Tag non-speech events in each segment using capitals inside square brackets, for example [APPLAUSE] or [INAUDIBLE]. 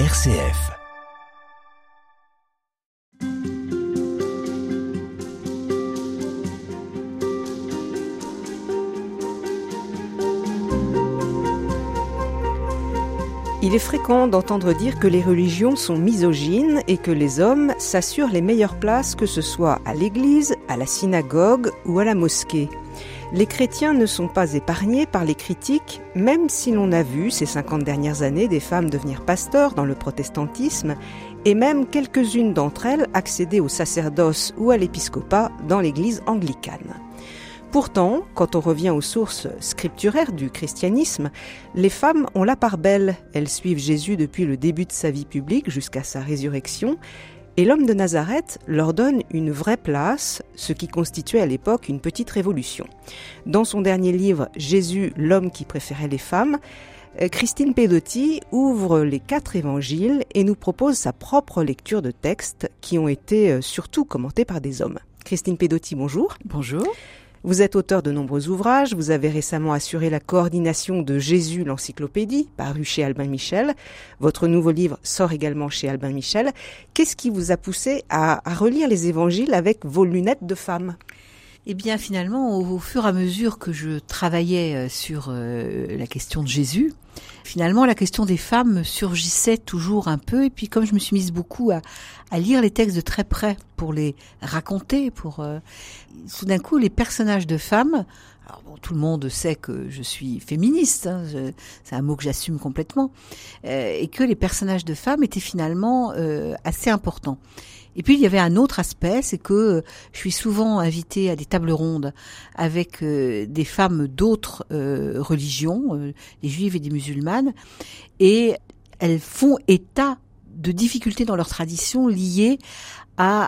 RCF. Il est fréquent d'entendre dire que les religions sont misogynes et que les hommes s'assurent les meilleures places que ce soit à l'église, à la synagogue ou à la mosquée. Les chrétiens ne sont pas épargnés par les critiques, même si l'on a vu ces 50 dernières années des femmes devenir pasteurs dans le protestantisme et même quelques-unes d'entre elles accéder au sacerdoce ou à l'épiscopat dans l'église anglicane. Pourtant, quand on revient aux sources scripturaires du christianisme, les femmes ont la part belle. Elles suivent Jésus depuis le début de sa vie publique jusqu'à sa résurrection, et l'homme de Nazareth leur donne une vraie place, ce qui constituait à l'époque une petite révolution. Dans son dernier livre Jésus, l'homme qui préférait les femmes, euh, Christine Pedotti ouvre les quatre évangiles et nous propose sa propre lecture de textes qui ont été euh, surtout commentés par des hommes. Christine Pedotti, bonjour. Bonjour. Vous êtes auteur de nombreux ouvrages, vous avez récemment assuré la coordination de Jésus l'encyclopédie, paru chez Albin Michel. Votre nouveau livre sort également chez Albin Michel. Qu'est-ce qui vous a poussé à, relire les évangiles avec vos lunettes de femme? Eh bien, finalement, au, fur et à mesure que je travaillais euh, sur euh, la question de Jésus, finalement, la question des femmes surgissait toujours un peu. Et puis, comme je me suis mise beaucoup à, lire les textes de très près pour les raconter, pour euh, tout d'un coup, les personnages de femmes. Alors bon, tout le monde sait que je suis féministe, hein, c'est un mot que j'assume complètement, et que les personnages de femmes étaient finalement assez importants. Et puis il y avait un autre aspect, c'est que euh, je suis souvent invitée à des tables rondes avec euh, des femmes d'autres euh, religions, des juives et des musulmanes, et elles font état de difficultés dans leur tradition liées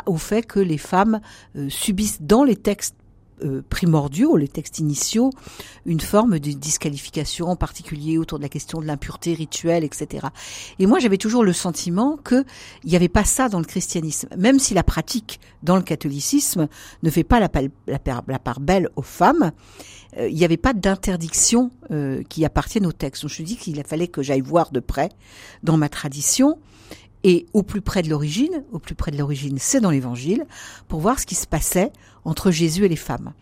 au fait que les femmes subissent dans les textes euh, primordiaux, les textes initiaux, une forme de disqualification, en particulier autour de la question de l'impureté rituelle, etc. Et moi, j'avais toujours le sentiment qu'il n'y avait pas ça dans le christianisme, même si la pratique dans le catholicisme ne fait pas la, part belle aux femmes. Euh, il n'y avait pas d'interdiction euh, qui appartienne au texte. Donc je me dis qu'il fallait que j'aille voir de près dans ma tradition et au plus près de l'origine, au plus près de l'origine, c'est dans l'évangile, pour voir ce qui se passait entre Jésus et les femmes.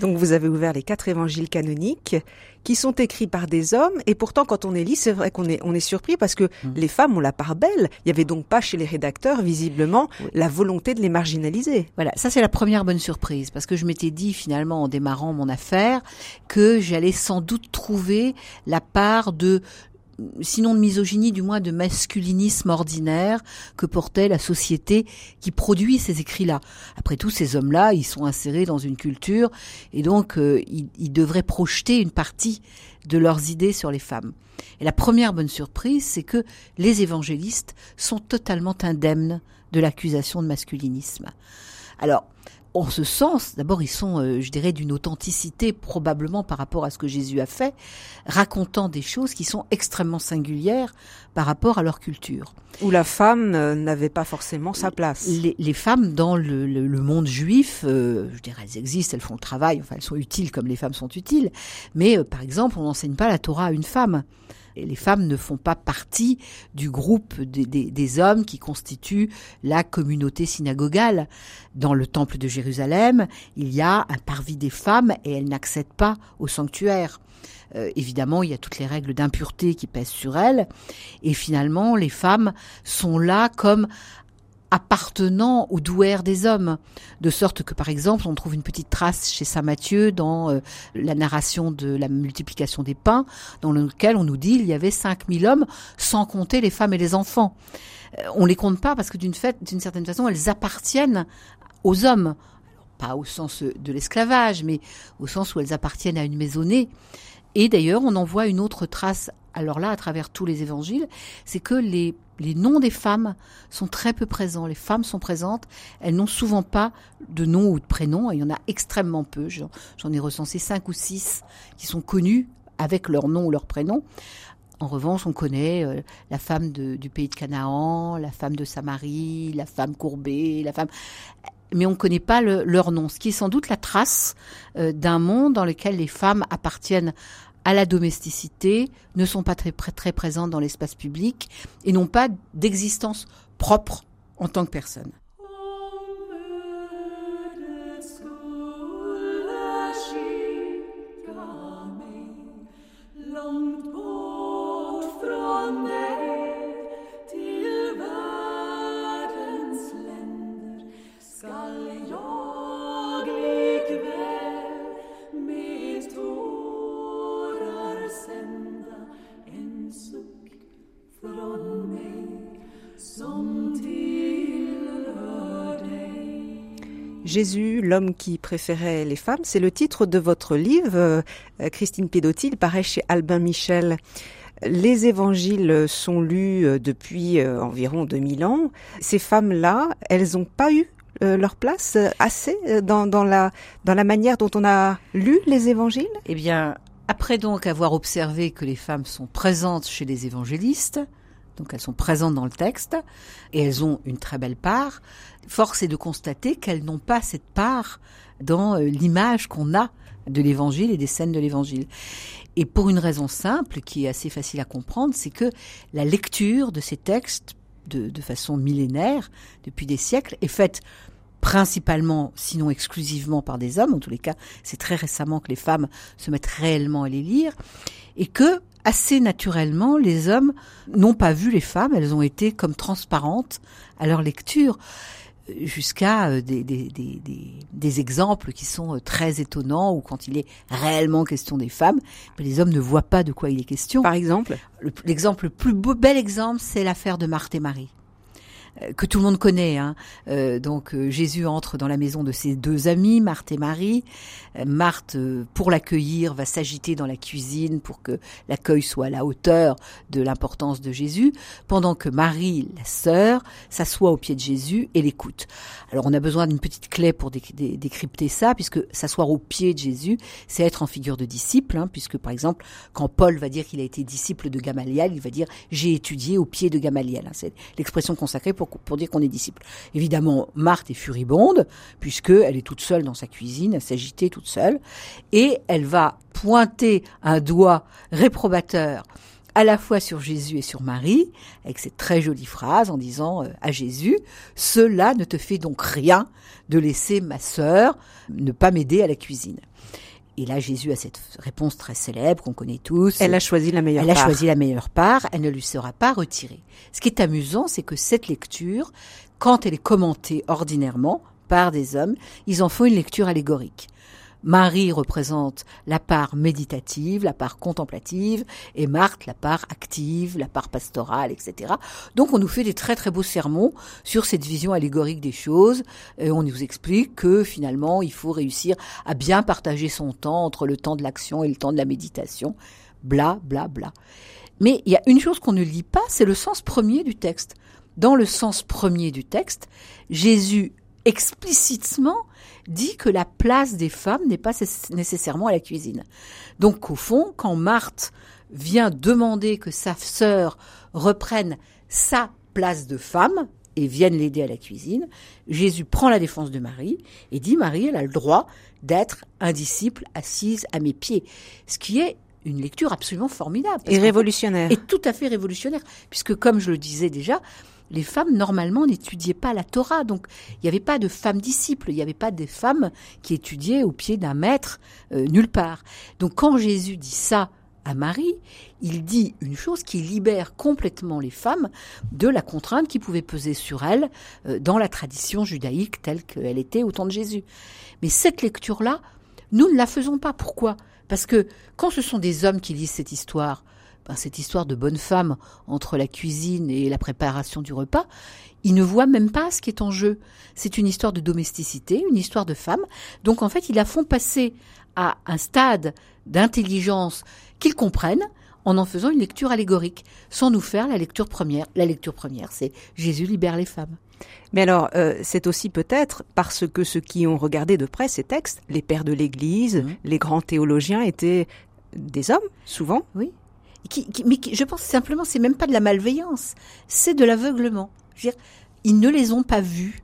Donc vous avez ouvert les quatre évangiles canoniques qui sont écrits par des hommes et pourtant quand on les lit, c'est vrai qu'on est on est surpris parce que mmh. les femmes ont la part belle. Il y avait donc pas chez les rédacteurs visiblement la volonté de les marginaliser. Voilà, ça c'est la première bonne surprise parce que je m'étais dit finalement en démarrant mon affaire que j'allais sans doute trouver la part de sinon de misogynie, du moins de masculinisme ordinaire que portait la société qui produit ces écrits-là. Après tout, ces hommes-là, ils sont insérés dans une culture et donc euh, ils, devraient projeter une partie de leurs idées sur les femmes. Et la première bonne surprise, c'est que les évangélistes sont totalement indemnes de l'accusation de masculinisme. Alors, en ce sens, d'abord, ils sont, euh, je dirais, d'une authenticité probablement par rapport à ce que Jésus a fait, racontant des choses qui sont extrêmement singulières par rapport à leur culture. Où la femme euh, n'avait pas forcément sa place. Les, femmes dans le, monde juif, euh, je dirais, elles existent, elles font le travail, enfin, elles sont utiles comme les femmes sont utiles, mais par exemple, on n'enseigne pas la Torah à une femme les femmes ne font pas partie du groupe des, hommes qui constituent la communauté synagogale. Dans le temple de Jérusalem, il y a un parvis des femmes et elles n'accèdent pas au sanctuaire. Euh, évidemment, il y a toutes les règles d'impureté qui pèsent sur elles. Et finalement, les femmes sont là comme appartenant au douaire des hommes, de sorte que par exemple on trouve une petite trace chez saint Matthieu dans euh, la narration de la multiplication des pains, dans lequel on nous dit il y avait 5000 hommes, sans compter les femmes et les enfants. Euh, on les compte pas parce que d'une certaine façon, elles appartiennent aux hommes, pas au sens de l'esclavage, mais au sens où elles appartiennent à une maisonnée. Et d'ailleurs, on en voit une autre trace alors là, à travers tous les évangiles, c'est que les, les noms des femmes sont très peu présents. Les femmes sont présentes, elles n'ont souvent pas de nom ou de prénom, il y en a extrêmement peu. J'en ai recensé cinq ou six qui sont connus avec leur nom ou leur prénom. En revanche, on connaît euh, la femme du pays de Canaan, la femme de Samarie, la femme courbée, la femme mais on ne connaît pas leur nom, ce qui est sans doute la trace euh, d'un monde dans lequel les femmes appartiennent à la domesticité, ne sont pas très, très présentes dans l'espace public et n'ont pas d'existence propre en tant que personne. Jésus, l'homme qui préférait les femmes, c'est le titre de votre livre, euh, Christine Pédotti, il paraît chez Albin Michel. Les évangiles sont lus euh, depuis euh, environ 2000 ans. Ces femmes-là, elles n'ont pas eu leur place assez dans, dans, la, dans la manière dont on a lu les évangiles? Eh bien, après donc avoir observé que les femmes sont présentes chez les évangélistes, donc elles sont présentes dans le texte et elles ont une très belle part. Force est de constater qu'elles n'ont pas cette part dans euh, l'image qu'on a de l'évangile et des scènes de l'évangile. Et pour une raison simple qui est assez facile à comprendre, c'est que la lecture de ces textes de, de façon millénaire, depuis des siècles, est faite principalement, sinon exclusivement par des hommes. En tous les cas, c'est très récemment que les femmes se mettent réellement à les lire. Et que assez naturellement, les hommes n'ont pas vu les femmes, elles ont été comme transparentes à leur lecture jusqu'à euh, des, des, des, des, exemples qui sont euh, très étonnants ou quand il est réellement question des femmes, les hommes ne voient pas de quoi il est question. Par exemple? L'exemple le plus beau, bel exemple, c'est l'affaire de Marthe et Marie. Euh, que tout le monde connaît. Hein. Euh, donc euh, Jésus entre dans la maison de ses deux amis, Marthe et Marie. Marthe, pour l'accueillir, va s'agiter dans la cuisine pour que l'accueil soit à la hauteur de l'importance de Jésus, pendant que Marie, la sœur, s'assoit au pied de Jésus et l'écoute. Alors on a besoin d'une petite clé pour décrypter ça, puisque s'asseoir au pied de Jésus, c'est être en figure de disciple, hein, puisque par exemple, quand Paul va dire qu'il a été disciple de Gamaliel, il va dire j'ai étudié au pied de Gamaliel. Hein. C'est l'expression consacrée pour, dire qu'on est disciple. Évidemment, Marthe est furibonde, puisqu'elle est toute seule dans sa cuisine, à s'agiter toute seule, et elle va pointer un doigt réprobateur à la fois sur Jésus et sur Marie, avec cette très jolie phrase en disant euh, à Jésus, cela ne te fait donc rien de laisser ma sœur ne pas m'aider à la cuisine. Et là, Jésus a cette réponse très célèbre qu'on connaît tous. Elle a choisi la meilleure part. Elle a choisi la meilleure part. Elle ne lui sera pas retirée. Ce qui est amusant, c'est que cette lecture, quand elle est commentée ordinairement par des hommes, ils en font une lecture allégorique. Marie représente la part méditative, la part contemplative, et Marthe la part active, la part pastorale, etc. Donc on nous fait des très très beaux sermons sur cette vision allégorique des choses, et on nous explique que finalement il faut réussir à bien partager son temps entre le temps de l'action et le temps de la méditation, bla bla bla. Mais il y a une chose qu'on ne lit pas, c'est le sens premier du texte. Dans le sens premier du texte, Jésus explicitement dit que la place des femmes n'est pas nécessairement à la cuisine. Donc au fond, quand Marthe vient demander que sa sœur reprenne sa place de femme et vienne l'aider à la cuisine, Jésus prend la défense de Marie et dit Marie, elle a le droit d'être un disciple assise à mes pieds. Ce qui est une lecture absolument formidable. Et révolutionnaire. Et tout à fait révolutionnaire. Puisque, comme je le disais déjà, les femmes, normalement, n'étudiaient pas la Torah. Donc, il n'y avait pas de femmes disciples. Il n'y avait pas des femmes qui étudiaient au pied d'un maître euh, nulle part. Donc, quand Jésus dit ça à Marie, il dit une chose qui libère complètement les femmes de la contrainte qui pouvait peser sur elles euh, dans la tradition judaïque telle qu'elle était au temps de Jésus. Mais cette lecture-là, nous ne la faisons pas. Pourquoi? Parce que quand ce sont des hommes qui lisent cette histoire, ben, cette histoire de bonne femme entre la cuisine et la préparation du repas, ils ne voient même pas ce qui est en jeu. C'est une histoire de domesticité, une histoire de femme. Donc en fait, ils la font passer à un stade d'intelligence qu'ils comprennent en en faisant une lecture allégorique, sans nous faire la lecture première. La lecture première, c'est Jésus libère les femmes. Mais alors, euh, c'est aussi peut-être parce que ceux qui ont regardé de près ces textes, les pères de l'Église, mmh. les grands théologiens étaient des hommes, souvent. Oui mais je pense simplement, c'est même pas de la malveillance, c'est de l'aveuglement. Ils ne les ont pas vus.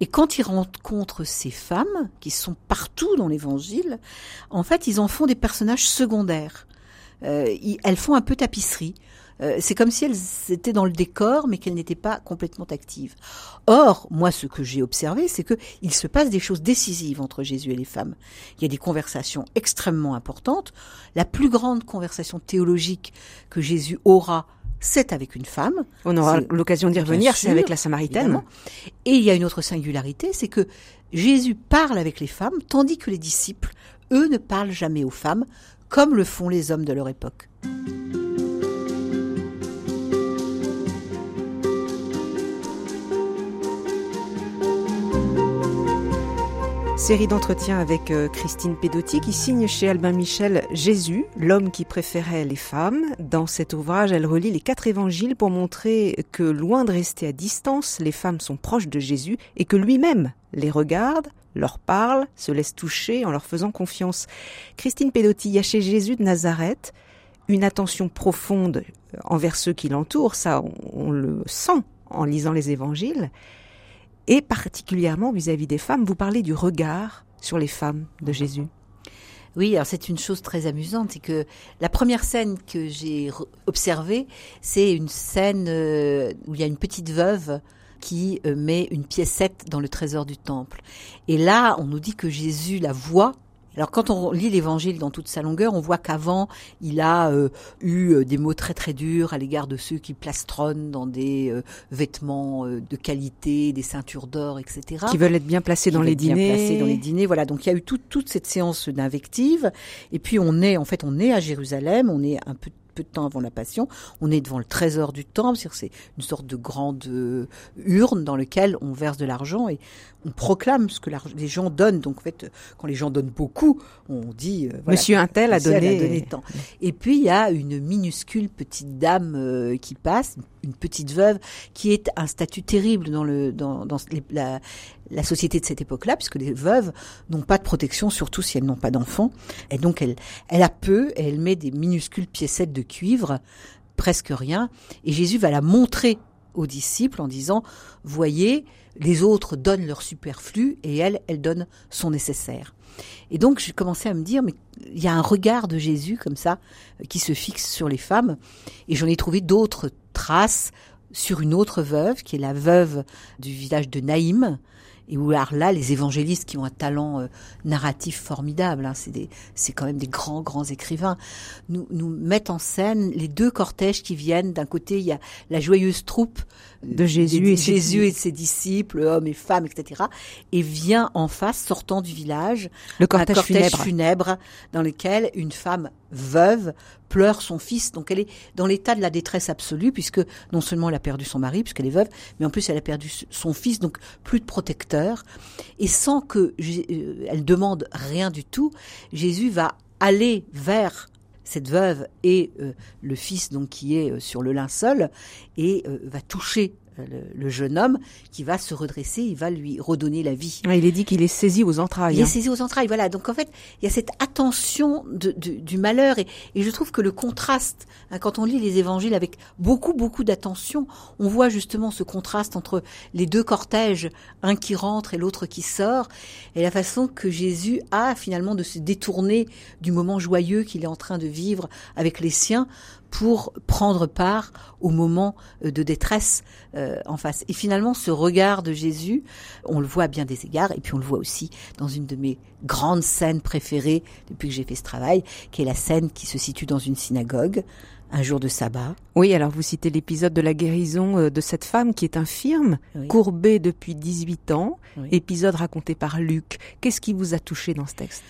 Et quand ils rencontrent ces femmes, qui sont partout dans l'évangile, en fait, ils en font des personnages secondaires. euh, elles font un peu tapisserie. Euh, c'est comme si elles étaient dans le décor, mais qu'elles n'étaient pas complètement actives. Or, moi, ce que j'ai observé, c'est que il se passe des choses décisives entre Jésus et les femmes. Il y a des conversations extrêmement importantes. La plus grande conversation théologique que Jésus aura c'est avec une femme. On aura l'occasion d'y revenir, c'est avec la Samaritaine. Et il y a une autre singularité, c'est que Jésus parle avec les femmes, tandis que les disciples, eux, ne parlent jamais aux femmes, comme le font les hommes de leur époque. Série d'entretiens avec euh, Christine Pedotti qui signe chez Albin Michel Jésus, l'homme qui préférait les femmes. Dans cet ouvrage, elle relie les quatre évangiles pour montrer que loin de rester à distance, les femmes sont proches de Jésus et que lui-même les regarde, leur parle, se laisse toucher en leur faisant confiance. Christine Pedotti, il y a chez Jésus de Nazareth une attention profonde envers ceux qui l'entourent, ça on le sent en lisant les évangiles et particulièrement vis-à-vis des femmes. Vous parlez du regard sur les femmes de Jésus. Oui, alors c'est une chose très amusante, c'est que la première scène que j'ai observée, c'est une scène euh, où il y a une petite veuve qui euh, met une piécette dans le trésor du temple. Et là, on nous dit que Jésus la voit alors quand on lit l'évangile dans toute sa longueur, on voit qu'avant, il a euh, eu euh, des mots très très durs à l'égard de ceux qui plastronnent dans des euh, vêtements de qualité, des ceintures d'or, etc. Qui veulent être bien placés dans les dîners. Bien placés dans les dîners, voilà. Donc il y a eu toute cette séance d'invective. Et puis on est, en fait, on est à Jérusalem, on est un peu peu de temps avant la Passion, on est devant le trésor du temple, c'est une sorte de grande euh, urne dans laquelle on verse de l'argent et on proclame ce que les gens donnent. Donc en fait, quand les gens donnent beaucoup, on dit euh, Monsieur Intel a donné... a donné tant. Et puis il y a une minuscule petite dame euh, qui passe, une petite veuve, qui est un statut terrible dans le dans, la société de cette époque-là, puisque les veuves n'ont pas de protection, surtout si elles n'ont pas d'enfants. Et donc elle, elle a peu, et elle met des minuscules piécettes de cuivre, presque rien. Et Jésus va la montrer aux disciples en disant, voyez, les autres donnent leur superflu et elle, elle donne son nécessaire. Et donc j'ai commencé à me dire, mais il y a un regard de Jésus comme ça qui se fixe sur les femmes. Et j'en ai trouvé d'autres traces sur une autre veuve, qui est la veuve du village de Naïm, et où alors là, les évangélistes qui ont un talent euh, narratif formidable, hein, c'est c'est quand même des grands grands écrivains, nous nous mettent en scène les deux cortèges qui viennent. D'un côté, il y a la joyeuse troupe de Jésus, et, Jésus et ses disciples, hommes et femmes, etc. Et vient en face, sortant du village, le cortège, un cortège funèbre. funèbre dans lequel une femme veuve pleure son fils. Donc elle est dans l'état de la détresse absolue puisque non seulement elle a perdu son mari puisqu'elle est veuve, mais en plus elle a perdu son fils, donc plus de protecteur. Et sans que euh, elle demande rien du tout, Jésus va aller vers cette veuve et euh, le fils donc qui est euh, sur le linceul et va toucher le, jeune homme qui va se redresser, il va lui redonner la vie. il est dit qu'il est saisi aux entrailles. Il est hein. saisi aux entrailles, voilà. Donc en fait, il y a cette attention du malheur et, je trouve que le contraste, hein, quand on lit les évangiles avec beaucoup beaucoup d'attention, on voit justement ce contraste entre les deux cortèges, un qui rentre et l'autre qui sort, et la façon que Jésus a finalement de se détourner du moment joyeux qu'il est en train de vivre avec les siens pour prendre part au moment euh, de détresse euh, en face. Et finalement, ce regard de Jésus, on le voit à bien des égards, et puis on le voit aussi dans une de mes grandes scènes préférées depuis que j'ai fait ce travail, qui est la scène qui se situe dans une synagogue, un jour de sabbat. Oui, alors vous citez l'épisode de la guérison euh, de cette femme qui est infirme, courbée depuis 18 ans, épisode raconté par Luc. Qu'est-ce qui vous a touché dans ce texte?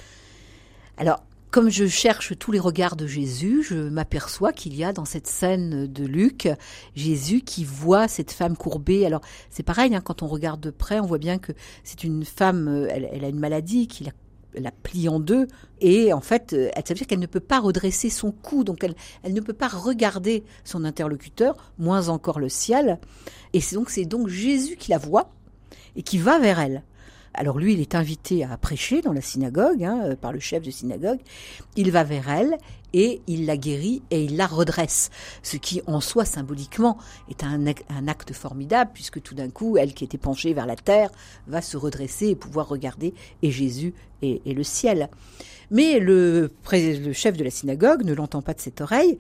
Alors, comme je cherche tous les regards de Jésus, je m'aperçois qu'il y a dans cette scène de Luc Jésus qui voit cette femme courbée. Alors c'est pareil, hein, quand on regarde de près, on voit bien que c'est une femme, euh, elle, a une maladie qui la, plie en deux et en fait, euh, ça veut dire qu'elle ne peut pas redresser son cou, donc elle, elle ne peut pas regarder son interlocuteur, moins encore le ciel. Et c'est donc c'est donc Jésus qui la voit et qui va vers elle Alors lui, il est invité à prêcher dans la synagogue hein, euh, par le chef de synagogue. Il va vers elle et il la guérit et il la redresse. Ce qui en soi symboliquement est un, acte formidable puisque tout d'un coup, elle qui était penchée vers la terre va se redresser et pouvoir regarder et Jésus et, le ciel. Mais le, le chef de la synagogue ne l'entend pas de cette oreille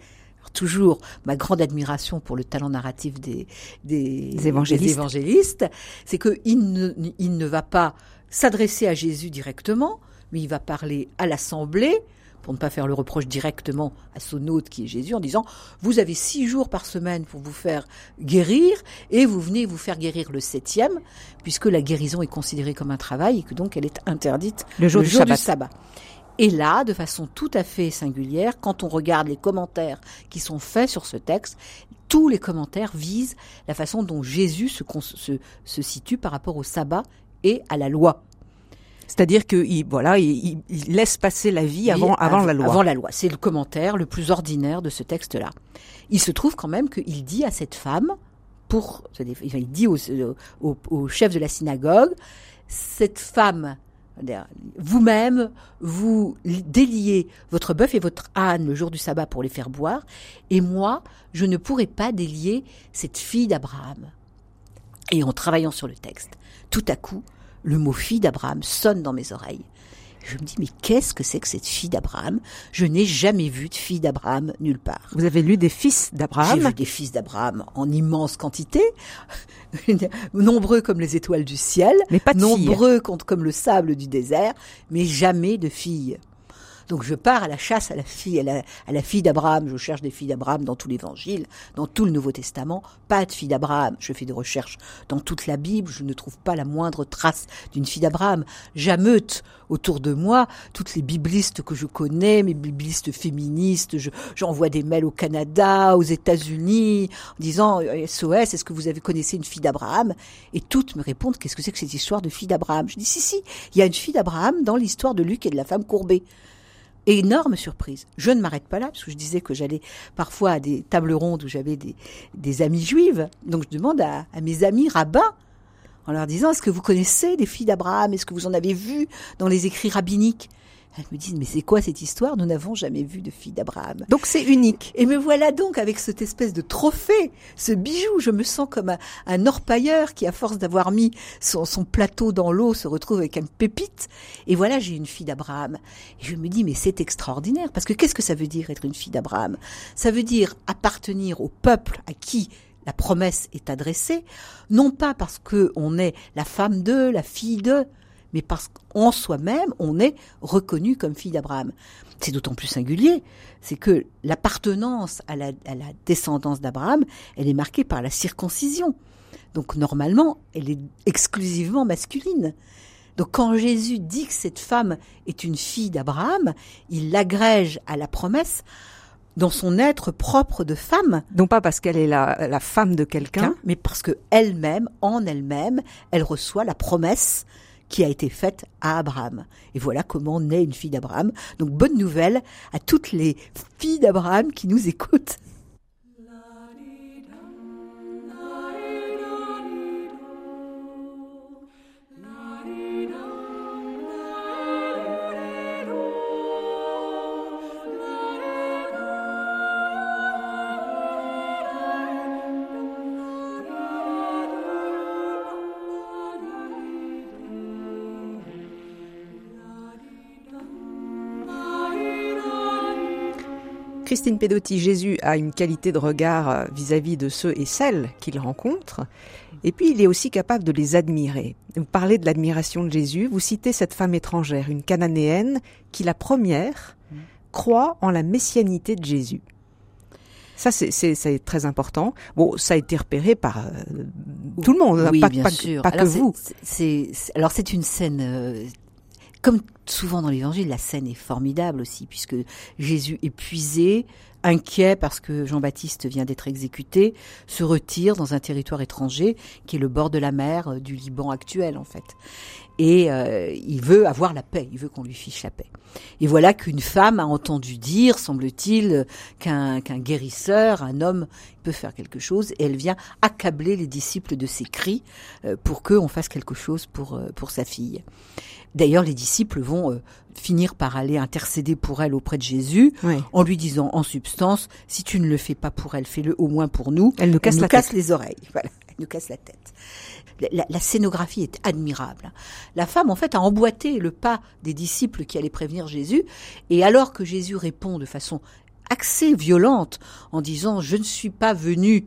toujours ma grande admiration pour le talent narratif des, des, évangélistes, c'est qu'il ne, il ne va pas s'adresser à Jésus directement, mais il va parler à l'assemblée, pour ne pas faire le reproche directement à son hôte qui est Jésus, en disant Vous avez six jours par semaine pour vous faire guérir, et vous venez vous faire guérir le septième, puisque la guérison est considérée comme un travail et que donc elle est interdite le jour, du, Du sabbat. Et là, de façon tout à fait singulière, quand on regarde les commentaires qui sont faits sur ce texte, tous les commentaires visent la façon dont Jésus se, se, situe par rapport au sabbat et à la loi. C'est-à-dire qu'il voilà, il, laisse passer la vie avant, avant, la loi. Avant la loi. C'est le commentaire le plus ordinaire de ce texte-là. Il se trouve quand même qu'il dit à cette femme, pour, il dit au, au chef de la synagogue, cette femme vous-même, vous déliez votre bœuf et votre âne le jour du sabbat pour les faire boire, et moi, je ne pourrai pas délier cette fille d'Abraham. Et en travaillant sur le texte, tout à coup, le mot fille d'Abraham sonne dans mes oreilles. Je me dis, mais qu'est-ce que c'est que cette fille d'Abraham? Je n'ai jamais vu de fille d'Abraham nulle part. Vous avez lu des fils d'Abraham? J'ai vu des fils d'Abraham en immense quantité, [LAUGHS] nombreux comme les étoiles du ciel, mais pas de nombreux comme le sable du désert, mais jamais de filles. Donc je pars à la chasse à la fille, à la, fille d'Abraham. Je cherche des filles d'Abraham dans tout l'Évangile, dans tout le Nouveau Testament. Pas de fille d'Abraham. Je fais des recherches dans toute la Bible. Je ne trouve pas la moindre trace d'une fille d'Abraham. J'ameute autour de moi toutes les biblistes que je connais, mes biblistes féministes. J'envoie des mails au Canada, aux États-Unis, en disant SOS, est-ce que vous avez connaissé une fille d'Abraham? Et toutes me répondent qu'est-ce que c'est que cette histoire de fille d'Abraham? Je dis si si, il y a une fille d'Abraham dans l'histoire de Luc et de la femme courbée énorme surprise. Je ne m'arrête pas là, parce que je disais que j'allais parfois à des tables rondes où j'avais des, des amis juives. Donc je demande à, à mes amis rabbins, en leur disant, est-ce que vous connaissez des filles d'Abraham? Est-ce que vous en avez vu dans les écrits rabbiniques? Elles me disent, mais c'est quoi cette histoire? Nous n'avons jamais vu de fille d'Abraham. Donc c'est unique. Et me voilà donc avec cette espèce de trophée, ce bijou. Je me sens comme un, orpailleur qui, à force d'avoir mis son, plateau dans l'eau, se retrouve avec une pépite. Et voilà, j'ai une fille d'Abraham. Et je me dis, mais c'est extraordinaire. Parce que qu'est-ce que ça veut dire être une fille d'Abraham? Ça veut dire appartenir au peuple à qui la promesse est adressée, non pas parce que on est la femme d'eux, la fille d'eux, mais parce qu'en soi-même, on est reconnu comme fille d'Abraham. C'est d'autant plus singulier, c'est que l'appartenance à la, descendance d'Abraham, elle est marquée par la circoncision. Donc normalement, elle est exclusivement masculine. Donc quand Jésus dit que cette femme est une fille d'Abraham, il l'agrège à la promesse dans son être propre de femme. Non pas parce qu'elle est la, la, femme de quelqu'un, mais parce que elle-même, en elle-même, elle reçoit la promesse qui a été faite à Abraham. Et voilà comment naît une fille d'Abraham. Donc bonne nouvelle à toutes les filles d'Abraham qui nous écoutent. Christine Pedotti, Jésus a une qualité de regard euh, vis-à-vis de ceux et celles qu'il rencontre, et puis il est aussi capable de les admirer. Vous parlez de l'admiration de Jésus, vous citez cette femme étrangère, une cananéenne, qui la première croit en la messianité de Jésus. Ça, c'est très important. Bon, ça a été repéré par euh, tout le monde, hein, pas, bien sûr. pas que vous. alors c'est une scène euh, comme souvent dans l'évangile, la scène est formidable aussi, puisque Jésus, épuisé, inquiet parce que Jean-Baptiste vient d'être exécuté, se retire dans un territoire étranger qui est le bord de la mer euh, du Liban actuel en fait. Et euh, il veut avoir la paix, il veut qu'on lui fiche la paix. Et voilà qu'une femme a entendu dire, semble-t-il, qu'un guérisseur, un homme, peut faire quelque chose, et elle vient accabler les disciples de ses cris euh, pour qu'on fasse quelque chose pour, pour sa fille. D'ailleurs, les disciples vont finir par aller intercéder pour elle auprès de Jésus, en lui disant en substance, si tu ne le fais pas pour elle, fais-le au moins pour nous. Elle nous casse, nous casse les oreilles. [LAUGHS] Voilà, elle nous casse la tête. La, la, scénographie est admirable. La femme, en fait, a emboîté le pas des disciples qui allaient prévenir Jésus, et alors que Jésus répond de façon assez violente en disant je ne suis pas venu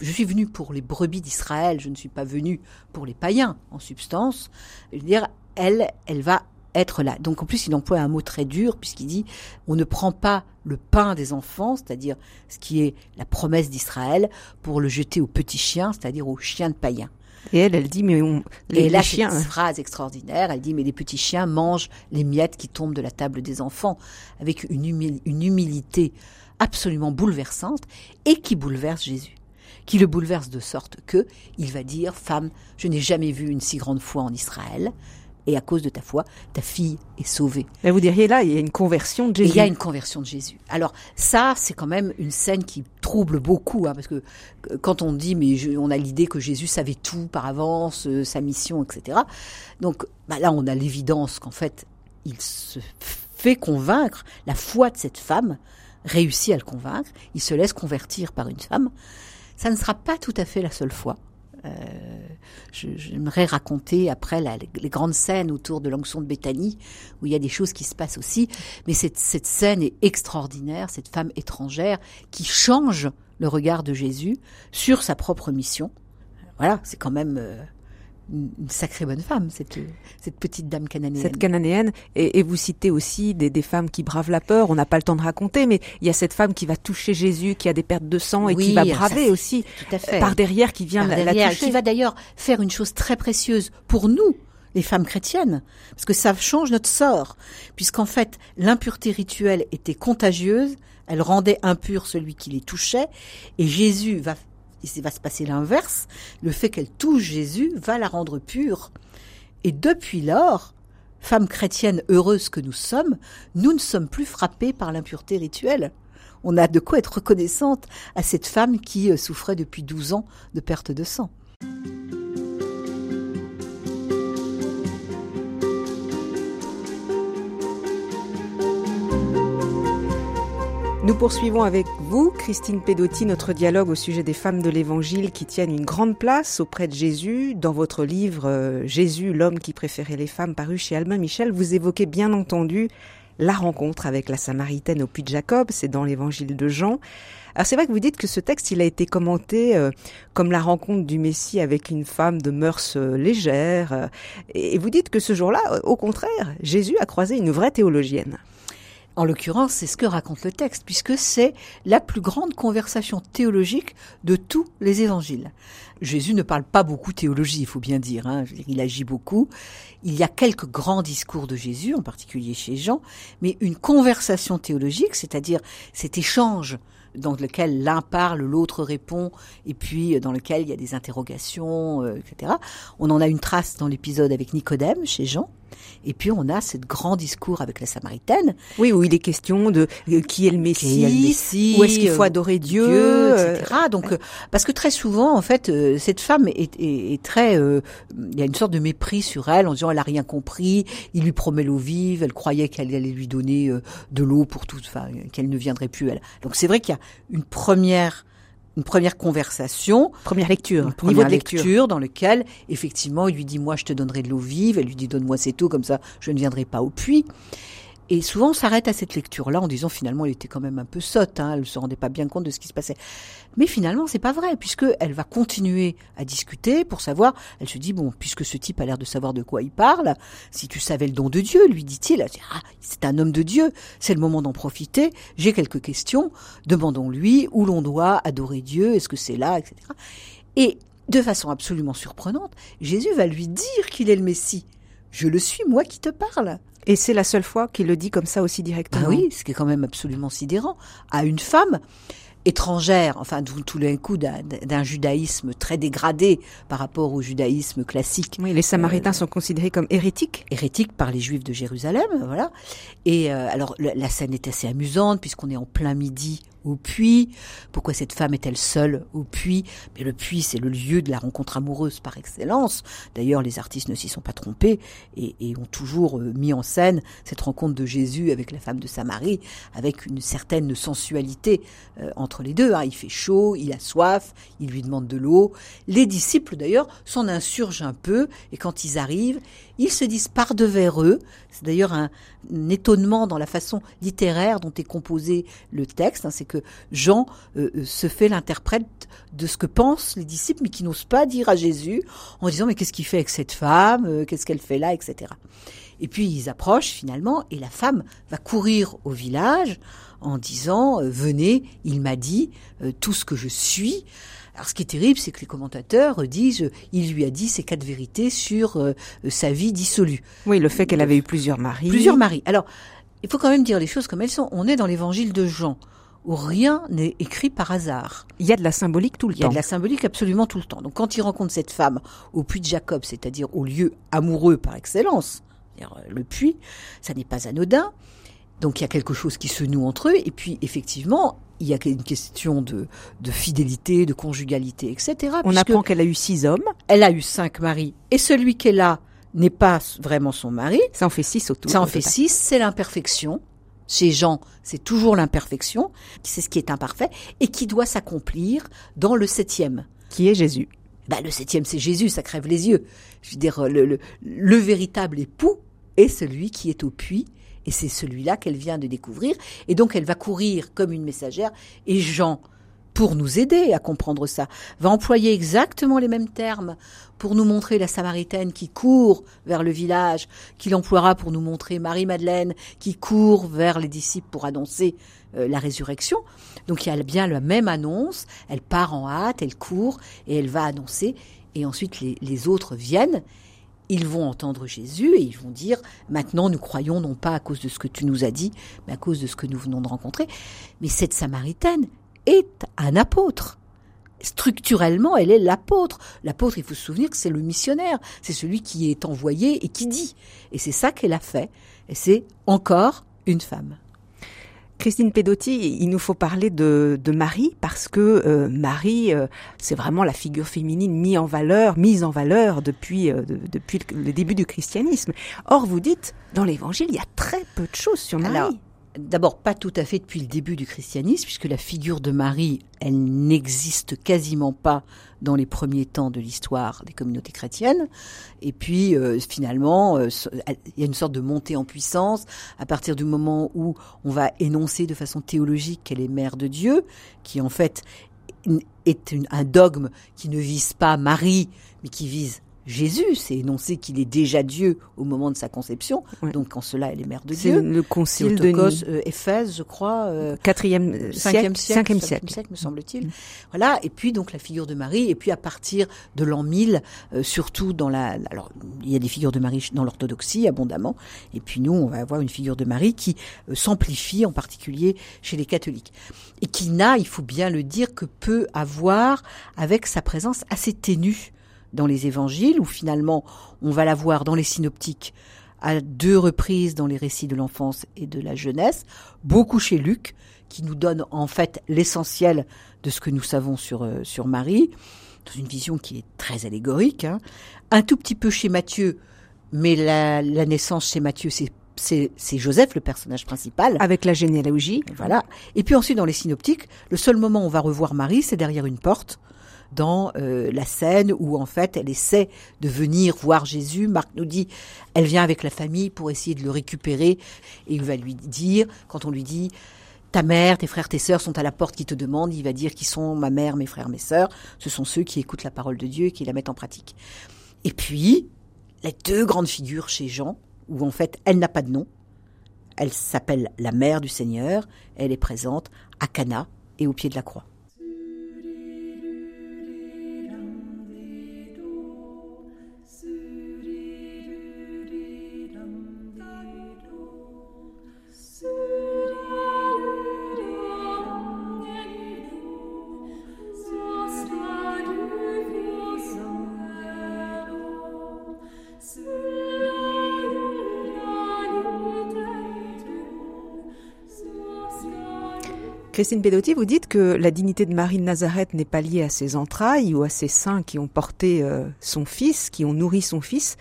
je suis venu pour les brebis d'Israël, je ne suis pas venu pour les païens, en substance. Je veux dire, elle, elle va être là. Donc en plus, il emploie un mot très dur puisqu'il dit on ne prend pas le pain des enfants, c'est-à-dire ce qui est la promesse d'Israël, pour le jeter aux petits chiens, c'est-à-dire aux chiens de païens. Et elle, elle dit, mais on, les, et chiens. Cette phrase extraordinaire, elle dit, mais les petits chiens mangent les miettes qui tombent de la table des enfants, avec une, une humilité absolument bouleversante et qui bouleverse Jésus qui le bouleverse de sorte que il va dire femme je n'ai jamais vu une si grande foi en Israël et à cause de ta foi, ta fille est sauvée. Mais vous diriez là, il y a une conversion de Jésus. il y a une conversion de Jésus. Alors ça, c'est quand même une scène qui trouble beaucoup, hein, parce que quand on dit, mais on a l'idée que Jésus savait tout par avance, euh, sa mission, etc. Donc bah là, on a l'évidence qu'en fait, il se fait convaincre. La foi de cette femme réussit à le convaincre. Il se laisse convertir par une femme. Ça ne sera pas tout à fait la seule fois. Euh, j'aimerais raconter après les grandes scènes autour de l'onction de Béthanie, où il y a des choses qui se passent aussi. Mais cette, cette scène est extraordinaire, cette femme étrangère qui change le regard de Jésus sur sa propre mission. Voilà, c'est quand même euh, une sacrée bonne femme, cette, cette petite dame cananéenne. Cette cananéenne, et, vous citez aussi des, des, femmes qui bravent la peur, on n'a pas le temps de raconter, mais il y a cette femme qui va toucher Jésus, qui a des pertes de sang et qui va braver aussi tout à fait. par derrière, qui vient la, la toucher. Qui va d'ailleurs faire une chose très précieuse pour nous, les femmes chrétiennes, parce que ça change notre sort, puisqu'en fait l'impureté rituelle était contagieuse, elle rendait impur celui qui les touchait, et Jésus va il va se passer l'inverse. Le fait qu'elle touche Jésus va la rendre pure. Et depuis lors, femme chrétienne heureuse que nous sommes, nous ne sommes plus frappés par l'impureté rituelle. On a de quoi être reconnaissante à cette femme qui euh, souffrait depuis 12 ans de perte de sang. Nous poursuivons avec vous, Christine Pedotti, notre dialogue au sujet des femmes de l'Évangile qui tiennent une grande place auprès de Jésus. Dans votre livre euh, Jésus, l'homme qui préférait les femmes, paru chez Albin Michel, vous évoquez bien entendu la rencontre avec la Samaritaine au Puy de Jacob, c'est dans l'Évangile de Jean. Alors c'est vrai que vous dites que ce texte, il a été commenté euh, comme la rencontre du Messie avec une femme de mœurs euh, légères, et vous dites que ce jour-là, au contraire, Jésus a croisé une vraie théologienne. En l'occurrence, c'est ce que raconte le texte, puisque c'est la plus grande conversation théologique de tous les évangiles. Jésus ne parle pas beaucoup théologie, il faut bien dire, hein. il agit beaucoup. Il y a quelques grands discours de Jésus, en particulier chez Jean, mais une conversation théologique, c'est-à-dire cet échange dans lequel l'un parle, l'autre répond, et puis dans lequel il y a des interrogations, euh, etc. On en a une trace dans l'épisode avec Nicodème chez Jean. Et puis on a ce grand discours avec la Samaritaine. Oui, où il est question de euh, qui est le Messie, où est-ce qu'il faut euh, adorer Dieu, etc. Donc parce que très souvent, en fait, cette femme est, est, très, il y a une sorte de mépris sur elle en disant elle a rien compris. Il lui promet l'eau vive, elle croyait qu'elle allait lui donner de l'eau pour tout, enfin qu'elle ne viendrait plus. Elle. Donc c'est vrai qu'il y a une première une première conversation, première lecture, une première lecture. dans lequel effectivement il lui dit moi je te donnerai de l'eau vive, elle lui dit donne-moi cette eau comme ça je ne viendrai pas au puits. Et souvent, on s'arrête à cette lecture-là en disant finalement, elle était quand même un peu sotte, hein, elle ne se rendait pas bien compte de ce qui se passait. Mais finalement, c'est pas vrai, puisque elle va continuer à discuter pour savoir. Elle se dit bon, puisque ce type a l'air de savoir de quoi il parle, si tu savais le don de Dieu, lui dit-il, ah, c'est un homme de Dieu, c'est le moment d'en profiter. J'ai quelques questions, demandons-lui où l'on doit adorer Dieu, est-ce que c'est là, etc. Et de façon absolument surprenante, Jésus va lui dire qu'il est le Messie. Je le suis, moi qui te parle. Et c'est la seule fois qu'il le dit comme ça aussi directement. Ah oui, ce qui est quand même absolument sidérant. À une femme étrangère, enfin tout d'un coup d'un judaïsme très dégradé par rapport au judaïsme classique. Oui, les Samaritains euh, sont considérés comme hérétiques. Hérétiques par les Juifs de Jérusalem, voilà. Et euh, alors la, scène est assez amusante puisqu'on est en plein midi au puits. Pourquoi cette femme est-elle seule? Au puits Mais le puits, c'est le lieu de la rencontre amoureuse par excellence. D'ailleurs, les artistes ne s'y sont pas trompés et, ont toujours euh, mis en scène cette rencontre de Jésus avec la femme de Samarie, avec une certaine sensualité euh, entre les deux. Hein. Il fait chaud, il a soif, il lui demande de l'eau. Les disciples, d'ailleurs, s'en insurgent un peu et quand ils arrivent, ils se disparent de vers eux. C'est d'ailleurs un, étonnement dans la façon littéraire dont est composé le texte. Hein. C'est que Jean euh, euh, se fait l'interprète de ce que pensent les disciples, mais qui n'osent pas dire à Jésus en disant mais qu'est-ce qu'il fait avec cette femme, euh, qu'est-ce qu'elle fait là, etc. Et puis ils approchent finalement et la femme va courir au village en disant venez, il m'a dit tout ce que je suis. Alors ce qui est terrible, c'est que les commentateurs disent il lui a dit ces quatre vérités sur euh, sa vie dissolue. Oui, le fait qu'elle avait eu plusieurs maris. Plusieurs maris. Alors, il faut quand même dire les choses comme elles sont. On est dans l'évangile de Jean où rien n'est écrit par hasard. Il y a de la symbolique tout le temps. Il y a de la symbolique absolument tout le temps. Donc quand il rencontre cette femme au puits de Jacob, c'est-à-dire au lieu amoureux par excellence, euh, le puits, ça n'est pas anodin. Donc il y a quelque chose qui se noue entre eux. Et puis effectivement, il y a une question de, fidélité, de conjugalité, etc. On apprend qu'elle a eu six hommes. Elle a eu cinq maris. Et celui qu'elle a n'est pas vraiment son mari. Ça en fait six autour. Ça en fait six, c'est l'imperfection. Chez Jean, c'est toujours l'imperfection, c'est ce qui est imparfait, et qui doit s'accomplir dans le septième. Qui est Jésus. Bah, le septième, c'est Jésus, ça crève les yeux. Je veux dire, le, le véritable époux est celui qui est au puits et c'est celui-là qu'elle vient de découvrir. Et donc elle va courir comme une messagère. Et Jean, pour nous aider à comprendre ça, va employer exactement les mêmes termes pour nous montrer la Samaritaine qui court vers le village, qu'il emploiera pour nous montrer Marie-Madeleine qui court vers les disciples pour annoncer euh, la résurrection. Donc il y a bien la même annonce, elle part en hâte, elle court et elle va annoncer, et ensuite les autres viennent ils vont entendre Jésus et ils vont dire, maintenant nous croyons non pas à cause de ce que tu nous as dit, mais à cause de ce que nous venons de rencontrer. Mais cette Samaritaine est un apôtre. Structurellement, elle est l'apôtre. L'apôtre, il faut se souvenir que c'est le missionnaire, c'est celui qui est envoyé et qui dit. Et c'est ça qu'elle a fait. Et c'est encore une femme. Christine Pedotti, il nous faut parler de, Marie parce que euh, Marie, euh, c'est vraiment la figure féminine mise en valeur, mise en valeur depuis euh, depuis le début du christianisme. Or, vous dites dans l'Évangile, il y a très peu de choses sur Marie. D'abord, pas tout à fait depuis le début du christianisme, puisque la figure de Marie, elle n'existe quasiment pas dans les premiers temps de l'histoire des communautés chrétiennes. Et puis, euh, finalement, euh, il y a une sorte de montée en puissance à partir du moment où on va énoncer de façon théologique qu'elle est mère de Dieu, qui en fait est un dogme qui ne vise pas Marie, mais qui vise Jésus, c'est énoncé qu'il est déjà Dieu au moment de sa conception, donc en cela elle est mère de Dieu. C'est le concile de euh, Éphèse, je crois, euh, quatrième euh, cinquième siècle, cinquième siècle, me semble-t-il. Voilà, et puis donc la figure de Marie, et puis à partir de l'an 1000, surtout dans la, alors il y a des figures de Marie dans l'orthodoxie abondamment, et puis nous on va avoir une figure de Marie qui s'amplifie en particulier chez les catholiques, et qui n'a, il faut bien le dire, que peu à voir avec sa présence assez ténue dans les évangiles, où finalement on va la voir dans les synoptiques à deux reprises dans les récits de l'enfance et de la jeunesse, beaucoup chez Luc, qui nous donne en fait l'essentiel de ce que nous savons sur, euh, sur Marie, dans une vision qui est très allégorique, hein. un tout petit peu chez Matthieu, mais la, la naissance chez Matthieu, c'est c'est Joseph, le personnage principal. Avec la généalogie. Voilà. Et puis ensuite, dans les synoptiques, le seul moment où on va revoir Marie, c'est derrière une porte, dans euh, la scène où en fait elle essaie de venir voir Jésus. Marc nous dit, elle vient avec la famille pour essayer de le récupérer et il va lui dire, quand on lui dit, ta mère, tes frères, tes sœurs sont à la porte qui te demandent, il va dire qui sont ma mère, mes frères, mes sœurs. Ce sont ceux qui écoutent la parole de Dieu et qui la mettent en pratique. Et puis, les deux grandes figures chez Jean, où en fait elle n'a pas de nom. Elle s'appelle la mère du Seigneur. Elle est présente à Cana et au pied de la croix. Christine Pedotti, vous dites que la dignité de Marie de Nazareth n'est pas liée à ses entrailles ou à ses seins qui ont porté euh, son fils, qui ont nourri son fils,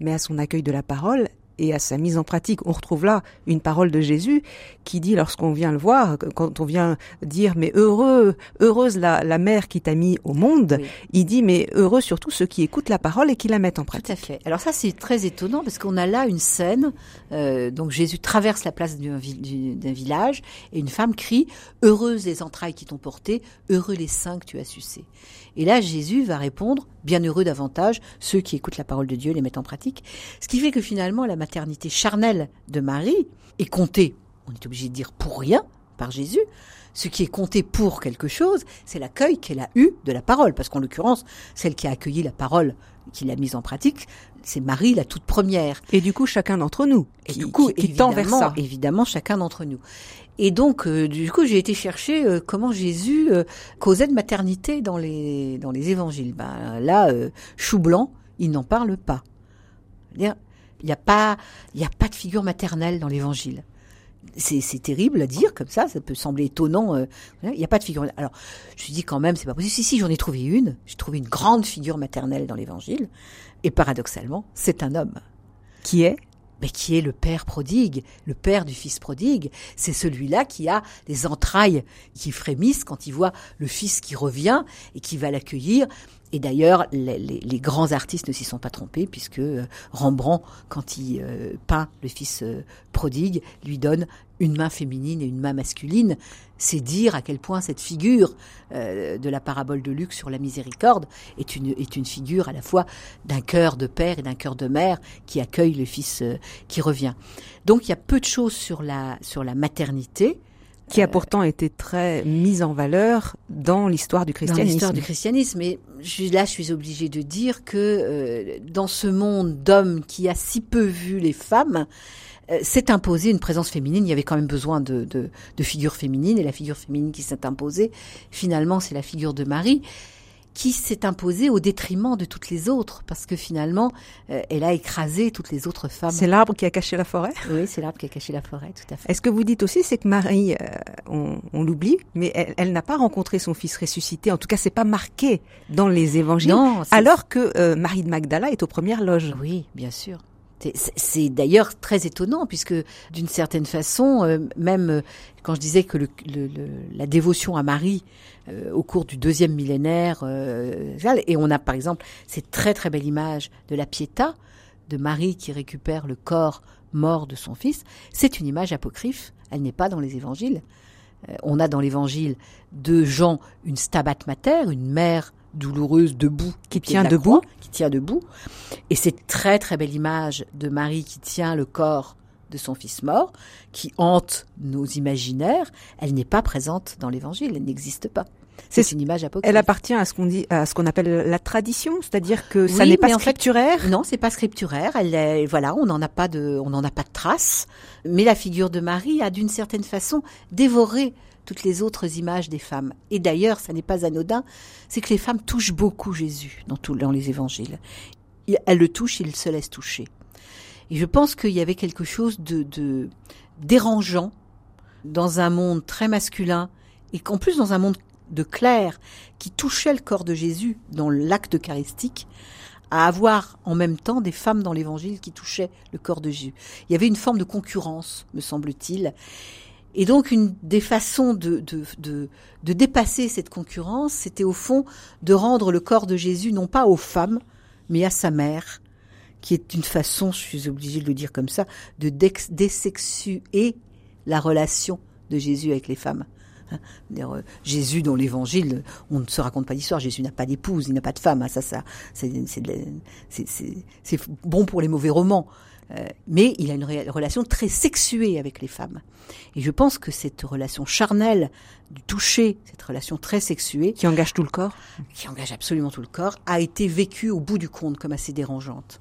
mais à son accueil de la parole et à sa mise en pratique. On retrouve là une parole de Jésus qui dit lorsqu'on vient le voir, quand on vient dire mais heureux, heureuse la, mère qui t'a mis au monde, il dit mais heureux surtout ceux qui écoutent la parole et qui la mettent en pratique. Tout à fait. Alors ça c'est très étonnant parce qu'on a là une scène, euh, donc Jésus traverse la place d'un village et une femme crie heureuse les entrailles qui t'ont porté, heureux les seins que tu as sucés. Et là Jésus va répondre bien heureux davantage ceux qui écoutent la parole de Dieu et les mettent en pratique. Ce qui fait que finalement la maternité charnelle de Marie est comptée, on est obligé de dire pour rien, par Jésus. Ce qui est compté pour quelque chose, c'est l'accueil qu'elle a eu de la parole. Parce qu'en l'occurrence, celle qui a accueilli la parole, qui l'a mise en pratique, c'est Marie la toute première. Et du coup, chacun d'entre nous, qui, du coup, qui, tend vers ça. Évidemment, chacun d'entre nous. Et donc, euh, du coup, j'ai été chercher euh, comment Jésus euh, causait de maternité dans les dans les évangiles. Ben, là, chou blanc, il n'en parle pas. Il n'y a pas y a pas de figure maternelle dans l'évangile. C'est terrible à dire comme ça, ça peut sembler étonnant. Il n'y a pas de figure. Alors, je me dis quand même, c'est pas possible. Si, si, j'en ai trouvé une. J'ai trouvé une grande figure maternelle dans l'Évangile, et paradoxalement, c'est un homme. Qui est mais qui est le père prodigue, le père du fils prodigue. C'est celui-là qui a des entrailles qui frémissent quand il voit le fils qui revient et qui va l'accueillir. Et d'ailleurs, les, grands artistes ne s'y sont pas trompés, puisque euh, Rembrandt, quand il euh, peint le fils euh, prodigue, lui donne une main féminine et une main masculine. C'est dire à quel point cette figure de la parabole de Luc sur la miséricorde est une, est une figure à la fois d'un cœur de père et d'un cœur de mère qui accueille le fils qui revient. Donc il y a peu de choses sur la, sur la maternité qui a pourtant été très mise en valeur dans l'histoire du christianisme. Dans l'histoire du christianisme, mais là, je suis obligée de dire que euh, dans ce monde d'hommes qui a si peu vu les femmes, euh, s'est imposée une présence féminine. Il y avait quand même besoin de, de, de figures féminines, et la figure féminine qui s'est imposée, finalement, c'est la figure de Marie qui s'est imposée au détriment de toutes les autres, parce que finalement, euh, elle a écrasé toutes les autres femmes. C'est l'arbre qui a caché la forêt? Oui, c'est l'arbre qui a caché la forêt, tout à fait. Est-ce que vous dites aussi, c'est que Marie, euh, on, l'oublie, mais elle, n'a pas rencontré son fils ressuscité, en tout cas, c'est pas marqué dans les évangiles, non, alors que euh, Marie de Magdala est aux premières loges. Oui, bien sûr. C'est d'ailleurs très étonnant puisque d'une certaine façon, euh, même euh, quand je disais que le, la dévotion à Marie euh, au cours du deuxième millénaire, et on a par exemple cette très très belle image de la Pietà de Marie qui récupère le corps mort de son fils, c'est une image apocryphe, elle n'est pas dans les évangiles. on a dans l'évangile de Jean une stabat mater, une mère douloureuse debout, qui tient debout, qui tient debout. Et cette très très belle image de Marie qui tient le corps de son fils mort, qui hante nos imaginaires, elle n'est pas présente dans l'Évangile, elle n'existe pas. C'est une image apocryphe. Elle appartient à ce qu'on dit, à ce qu'on appelle la tradition, c'est-à-dire que ça n'est pas scripturaire. En fait, non, c'est pas scripturaire. Elle est, voilà, on n'en a pas de, on n'en a pas de traces. Mais la figure de Marie a d'une certaine façon dévoré toutes les autres images des femmes. Et d'ailleurs, ça n'est pas anodin, c'est que les femmes touchent beaucoup Jésus dans, tout, dans les évangiles. Elles le touchent, ils se laissent toucher. Et je pense qu'il y avait quelque chose de, de dérangeant dans un monde très masculin et qu'en plus dans un monde de clair qui touchait le corps de Jésus dans l'acte eucharistique, à avoir en même temps des femmes dans l'évangile qui touchaient le corps de Jésus. Il y avait une forme de concurrence, me semble-t-il. Et donc, une des façons de, de, de, de dépasser cette concurrence, c'était au fond de rendre le corps de Jésus non pas aux femmes, mais à sa mère, qui est une façon, je suis obligée de le dire comme ça, de désexuer la relation de Jésus avec les femmes. Hein, euh, Jésus dans l'Évangile, on ne se raconte pas d'histoire. Jésus n'a pas d'épouse, il n'a pas de femme. Hein, ça, ça, c'est bon pour les mauvais romans. Euh, mais il a une relation très sexuée avec les femmes. Et je pense que cette relation charnelle du toucher, cette relation très sexuée, qui engage tout le corps, qui engage absolument tout le corps, a été vécue au bout du compte comme assez dérangeante.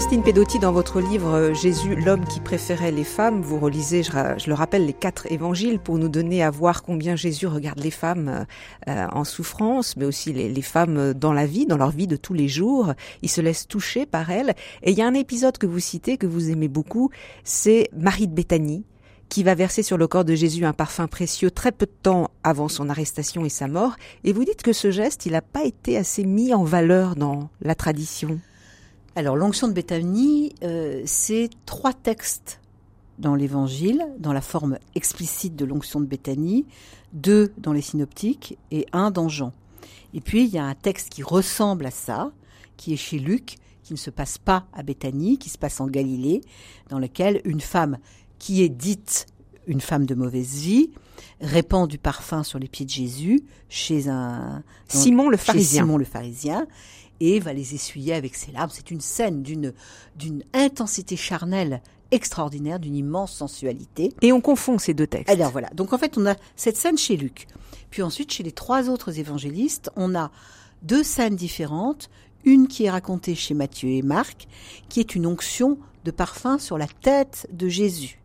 Christine Pedotti, dans votre livre euh, Jésus, l'homme qui préférait les femmes, vous relisez, je, le rappelle, les quatre évangiles pour nous donner à voir combien Jésus regarde les femmes euh, en souffrance, mais aussi les, les, femmes dans la vie, dans leur vie de tous les jours. Il se laisse toucher par elles. Et il y a un épisode que vous citez, que vous aimez beaucoup, c'est Marie de Béthanie, qui va verser sur le corps de Jésus un parfum précieux très peu de temps avant son arrestation et sa mort. Et vous dites que ce geste, il n'a pas été assez mis en valeur dans la tradition. Alors l'onction de Béthanie, euh, c'est trois textes dans l'Évangile, dans la forme explicite de l'onction de Béthanie, deux dans les synoptiques et un dans Jean. Et puis il y a un texte qui ressemble à ça, qui est chez Luc, qui ne se passe pas à Béthanie, qui se passe en Galilée, dans lequel une femme qui est dite une femme de mauvaise vie répand du parfum sur les pieds de Jésus chez un Simon le pharisien. Simon le pharisien et va les essuyer avec ses larmes. C'est une scène d'une d'une intensité charnelle extraordinaire, d'une immense sensualité. Et on confond ces deux textes. Alors voilà. Donc en fait, on a cette scène chez Luc. Puis ensuite, chez les trois autres évangélistes, on a deux scènes différentes. Une qui est racontée chez Matthieu et Marc, qui est une onction de parfum sur la tête de Jésus.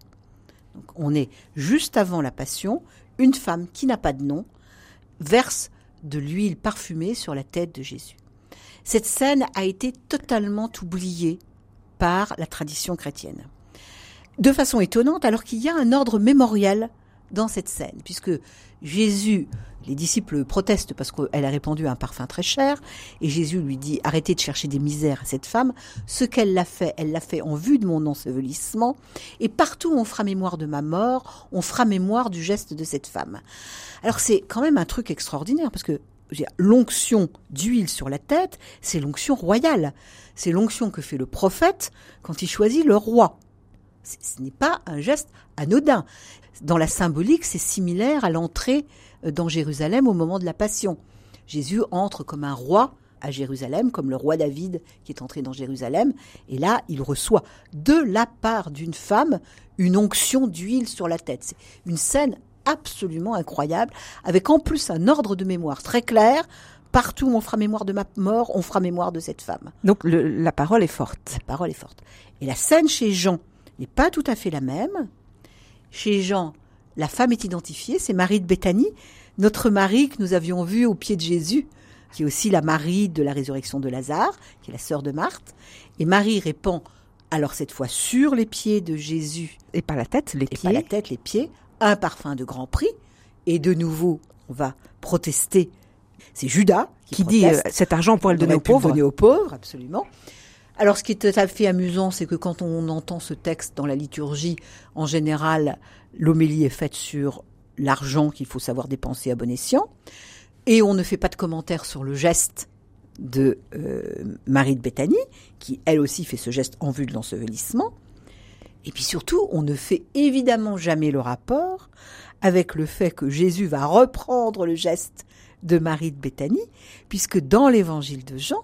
Donc on est juste avant la passion, une femme qui n'a pas de nom verse de l'huile parfumée sur la tête de Jésus. Cette scène a été totalement oubliée par la tradition chrétienne. De façon étonnante, alors qu'il y a un ordre mémorial dans cette scène, puisque Jésus, les disciples protestent parce qu'elle a répandu un parfum très cher, et Jésus lui dit arrêtez de chercher des misères à cette femme, ce qu'elle l'a fait, elle l'a fait en vue de mon ensevelissement, et partout on fera mémoire de ma mort, on fera mémoire du geste de cette femme. Alors c'est quand même un truc extraordinaire, parce que l'onction d'huile sur la tête, c'est l'onction royale. C'est l'onction que fait le prophète quand il choisit le roi. Ce n'est pas un geste anodin. Dans la symbolique, c'est similaire à l'entrée euh, dans Jérusalem au moment de la Passion. Jésus entre comme un roi à Jérusalem, comme le roi David qui est entré dans Jérusalem, et là, il reçoit de la part d'une femme une onction d'huile sur la tête. C'est une scène absolument incroyable, avec en plus un ordre de mémoire très clair. Partout où on fera mémoire de ma mort, on fera mémoire de cette femme. Donc la parole est forte. La parole est forte. Et la scène chez Jean n'est pas tout à fait la même. Chez Jean, la femme est identifiée, c'est Marie de Béthanie, notre Marie que nous avions vue au pied de Jésus, qui est aussi la Marie de la résurrection de Lazare, qui est la sœur de Marthe. Et Marie répand alors cette fois sur les pieds de Jésus. Et pas la tête, les et pieds. Pas la tête, les pieds, un parfum de grand prix. Et de nouveau, on va protester. C'est Judas qui, dit euh, cet argent pourrait le donner aux pauvres. Donner aux pauvres, absolument. Alors, ce qui est tout à fait amusant, c'est que quand on entend ce texte dans la liturgie, en général, l'homélie est faite sur l'argent qu'il faut savoir dépenser à bon escient, et on ne fait pas de commentaire sur le geste de euh, Marie de Béthanie, qui elle aussi fait ce geste en vue de l'ensevelissement. Et puis surtout, on ne fait évidemment jamais le rapport avec le fait que Jésus va reprendre le geste de Marie de Béthanie, puisque dans l'évangile de Jean,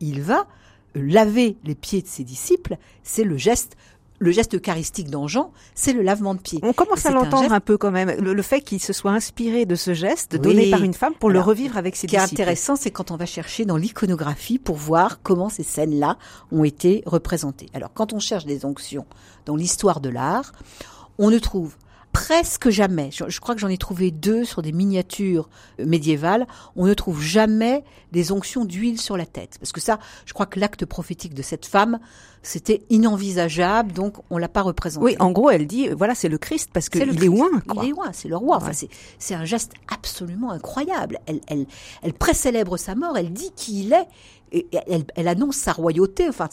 il va laver les pieds de ses disciples, c'est le geste le geste eucharistique dans Jean, c'est le lavement de pieds. On commence à l'entendre un, peu quand même. Le, fait qu'il se soit inspiré de ce geste donné par une femme pour le revivre avec ses disciples. Ce qui est intéressant, c'est quand on va chercher dans l'iconographie pour voir comment ces scènes-là ont été représentées. Alors, quand on cherche des onctions dans l'histoire de l'art, on ne trouve presque jamais, je, crois que j'en ai trouvé deux sur des miniatures médiévales, on ne trouve jamais des onctions d'huile sur la tête. Parce que ça, je crois que l'acte prophétique de cette femme, c'était inenvisageable, donc on l'a pas représenté. Oui, en gros, elle dit, voilà, c'est le Christ, parce qu'il est loin. Il est loin, c'est le roi. Enfin, c'est un geste absolument incroyable. Elle, elle, elle précélèbre sa mort, elle dit qui il est, et elle, elle annonce sa royauté. Enfin,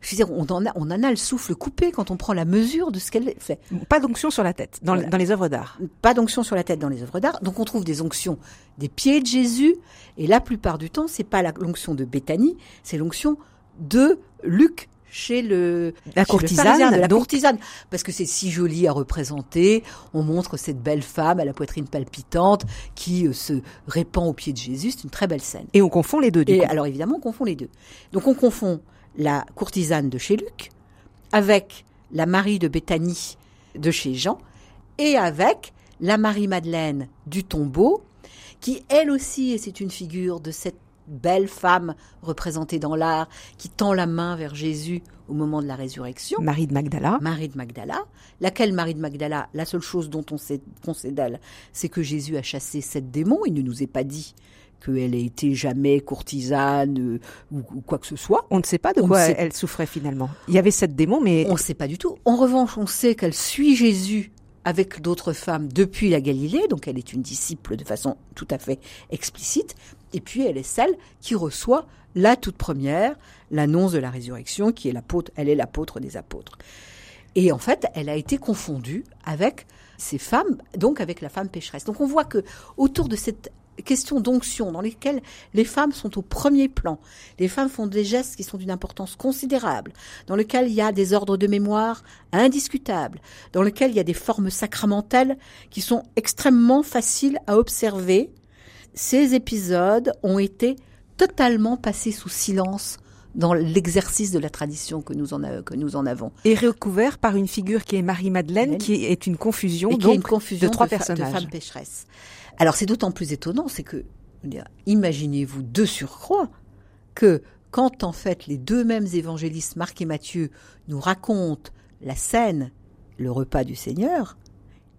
je veux dire, on en, a, on en a le souffle coupé quand on prend la mesure de ce qu'elle fait. Pas d'onction sur la tête dans, dans les œuvres d'art. Pas d'onction sur la tête dans les œuvres d'art. Donc on trouve des onctions des pieds de Jésus, et la plupart du temps, c'est pas l'onction de Béthanie, c'est l'onction de Luc chez le la courtisane, la courtisane, parce que c'est si joli à représenter. On montre cette belle femme à la poitrine palpitante qui euh, se répand aux pieds de Jésus. C'est une très belle scène. Et on confond les deux. Du et coup. alors évidemment, on confond les deux. Donc on confond la courtisane de chez Luc, avec la Marie de Béthanie de chez Jean, et avec la Marie-Madeleine du tombeau, qui elle aussi, et c'est une figure de cette belle femme représentée dans l'art qui tend la main vers Jésus au moment de la résurrection. Marie de Magdala. Marie de Magdala. Laquelle Marie de Magdala, la seule chose dont on sait, d'elle, c'est que Jésus a chassé sept démons. Il ne nous est pas dit qu'elle ait été jamais courtisane euh, ou, quoi que ce soit. On ne sait pas de quoi elle souffrait finalement. Il y avait sept démons, mais... On ne sait pas du tout. En revanche, on sait qu'elle suit Jésus avec d'autres femmes depuis la Galilée, donc elle est une disciple de façon tout à fait explicite, et puis elle est celle qui reçoit la toute première, l'annonce de la résurrection, qui est l'apôtre, elle est l'apôtre des apôtres. Et en fait, elle a été confondue avec ces femmes, donc avec la femme pécheresse. Donc on voit que autour de cette question d'onction dans lesquelles les femmes sont au premier plan. Les femmes font des gestes qui sont d'une importance considérable, dans lesquels il y a des ordres de mémoire indiscutables, dans lesquels il y a des formes sacramentelles qui sont extrêmement faciles à observer. Ces épisodes ont été totalement passés sous silence dans l'exercice de la tradition que nous en, que nous en avons. Et recouvert par une figure qui est Marie-Madeleine, qui est une confusion, donc, une confusion de trois personnages. De femmes pécheresses. Alors c'est d'autant plus étonnant, c'est que, imaginez-vous de surcroît que quand en fait les deux mêmes évangélistes, Marc et Matthieu, nous racontent la scène, le repas du Seigneur,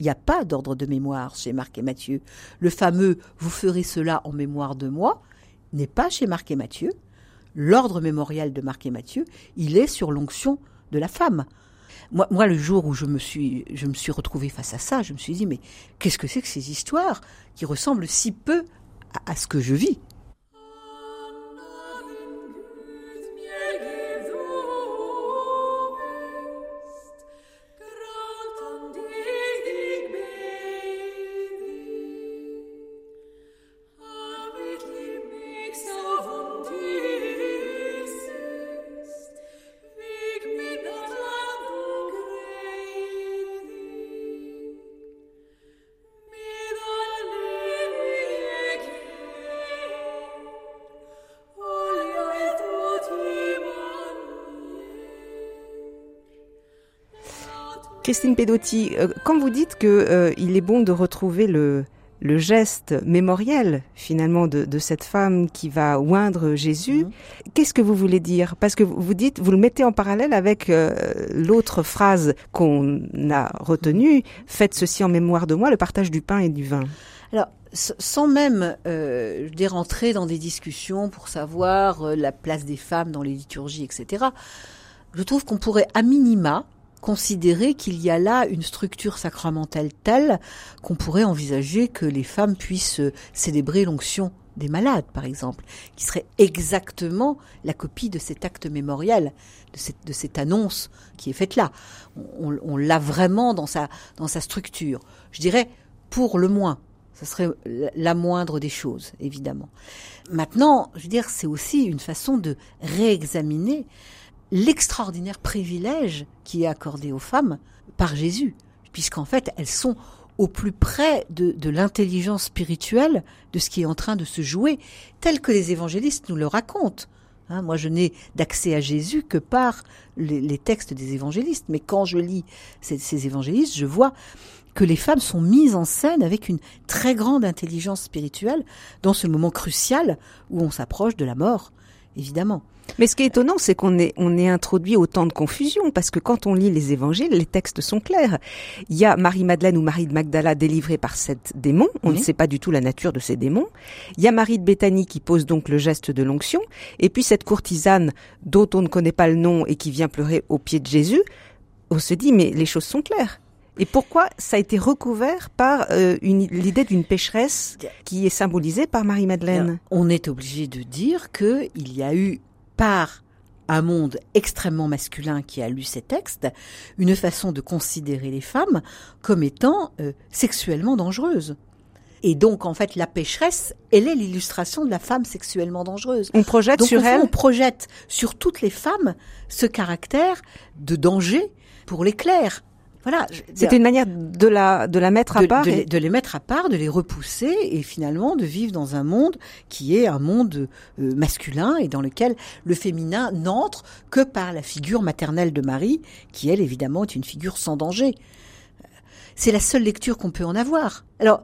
il n'y a pas d'ordre de mémoire chez Marc et Matthieu. Le fameux Vous ferez cela en mémoire de moi n'est pas chez Marc et Matthieu. L'ordre mémorial de Marc et Matthieu, il est sur l'onction de la femme. Moi, le jour où je me suis, je me suis retrouvée face à ça, je me suis dit, mais qu'est-ce que c'est que ces histoires qui ressemblent si peu à ce que je vis? Christine Pedotti, euh, quand vous dites que euh, il est bon de retrouver le, le geste mémoriel finalement de, cette femme qui va oindre Jésus, mhm. qu'est-ce que vous voulez dire? Parce que vous dites, vous le mettez en parallèle avec euh, l'autre phrase qu'on a retenue, faites ceci en mémoire de moi, le partage du pain et du vin. Alors, sans même euh, rentrer dans des discussions pour savoir la place des femmes dans les liturgies, etc., je trouve qu'on pourrait à minima considérer qu'il y a là une structure sacramentale telle qu'on pourrait envisager que les femmes puissent célébrer l'onction des malades, par exemple, qui serait exactement la copie de cet acte mémoriel, de cette, de cette annonce qui est faite là. On, l'a vraiment dans sa, dans sa structure. Je dirais, pour le moins. Ce serait la moindre des choses, évidemment. Maintenant, je veux dire, c'est aussi une façon de réexaminer l'extraordinaire privilège qui est accordé aux femmes par Jésus, puisqu'en fait elles sont au plus près de, l'intelligence spirituelle de ce qui est en train de se jouer, tel que les évangélistes nous le racontent. Hein, moi, je n'ai d'accès à Jésus que par les, textes des évangélistes, mais quand je lis ces évangélistes, je vois que les femmes sont mises en scène avec une très grande intelligence spirituelle dans ce moment crucial où on s'approche de la mort, évidemment. Mais ce qui est étonnant, c'est qu'on est, on est introduit autant de confusion, parce que quand on lit les évangiles, les textes sont clairs. Il y a Marie-Madeleine ou Marie de Magdala délivrée par sept démons. On ne sait pas du tout la nature de ces démons. Il y a Marie de Béthanie qui pose donc le geste de l'onction. Et puis cette courtisane dont on ne connaît pas le nom et qui vient pleurer au pied de Jésus. On se dit, mais les choses sont claires. Et pourquoi ça a été recouvert par euh, l'idée d'une pécheresse qui est symbolisée par Marie-Madeleine? On est obligé de dire qu'il y a eu par un monde extrêmement masculin qui a lu ces textes, une façon de considérer les femmes comme étant euh, sexuellement dangereuses. Et donc, en fait, la pécheresse, elle est l'illustration de la femme sexuellement dangereuse. On projette sur elle. On projette sur toutes les femmes ce caractère de danger pour les clercs. Voilà. C'était une manière de la, de la mettre à part. De, les mettre à part, de les repousser et finalement de vivre dans un monde qui est un monde euh, masculin et dans lequel le féminin n'entre que par la figure maternelle de Marie, qui elle évidemment est une figure sans danger. C'est la seule lecture qu'on peut en avoir. Alors,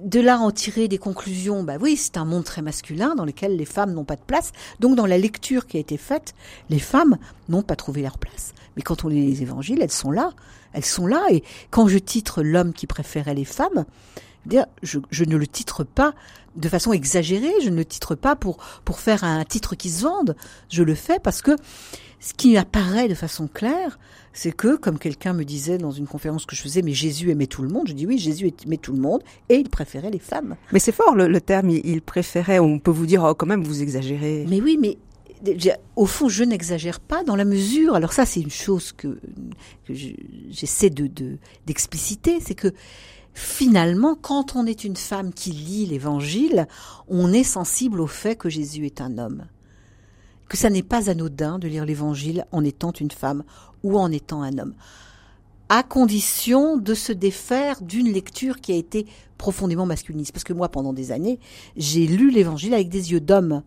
de là en tirer des conclusions, bah oui, c'est un monde très masculin dans lequel les femmes n'ont pas de place. Donc dans la lecture qui a été faite, les femmes n'ont pas trouvé leur place. Mais quand on lit les évangiles, elles sont là. Elles sont là. Et quand je titre l'homme qui préférait les femmes, je, je, ne le titre pas de façon exagérée, je ne le titre pas pour, pour faire un titre qui se vende. Je le fais parce que ce qui apparaît de façon claire, c'est que, comme quelqu'un me disait dans une conférence que je faisais, mais Jésus aimait tout le monde, je dis oui, Jésus aimait tout le monde, et il préférait les femmes. Mais c'est fort le, terme, il, préférait, on peut vous dire, oh, quand même, vous exagérez. Mais oui, mais au fond, je n'exagère pas dans la mesure. Alors ça, c'est une chose que, j'essaie de d'expliciter, c'est que finalement, quand on est une femme qui lit l'Évangile, on est sensible au fait que Jésus est un homme que ça n'est pas anodin de lire l'Évangile en étant une femme ou en étant un homme, à condition de se défaire d'une lecture qui a été profondément masculiniste. Parce que moi, pendant des années, j'ai lu l'Évangile avec des yeux d'homme.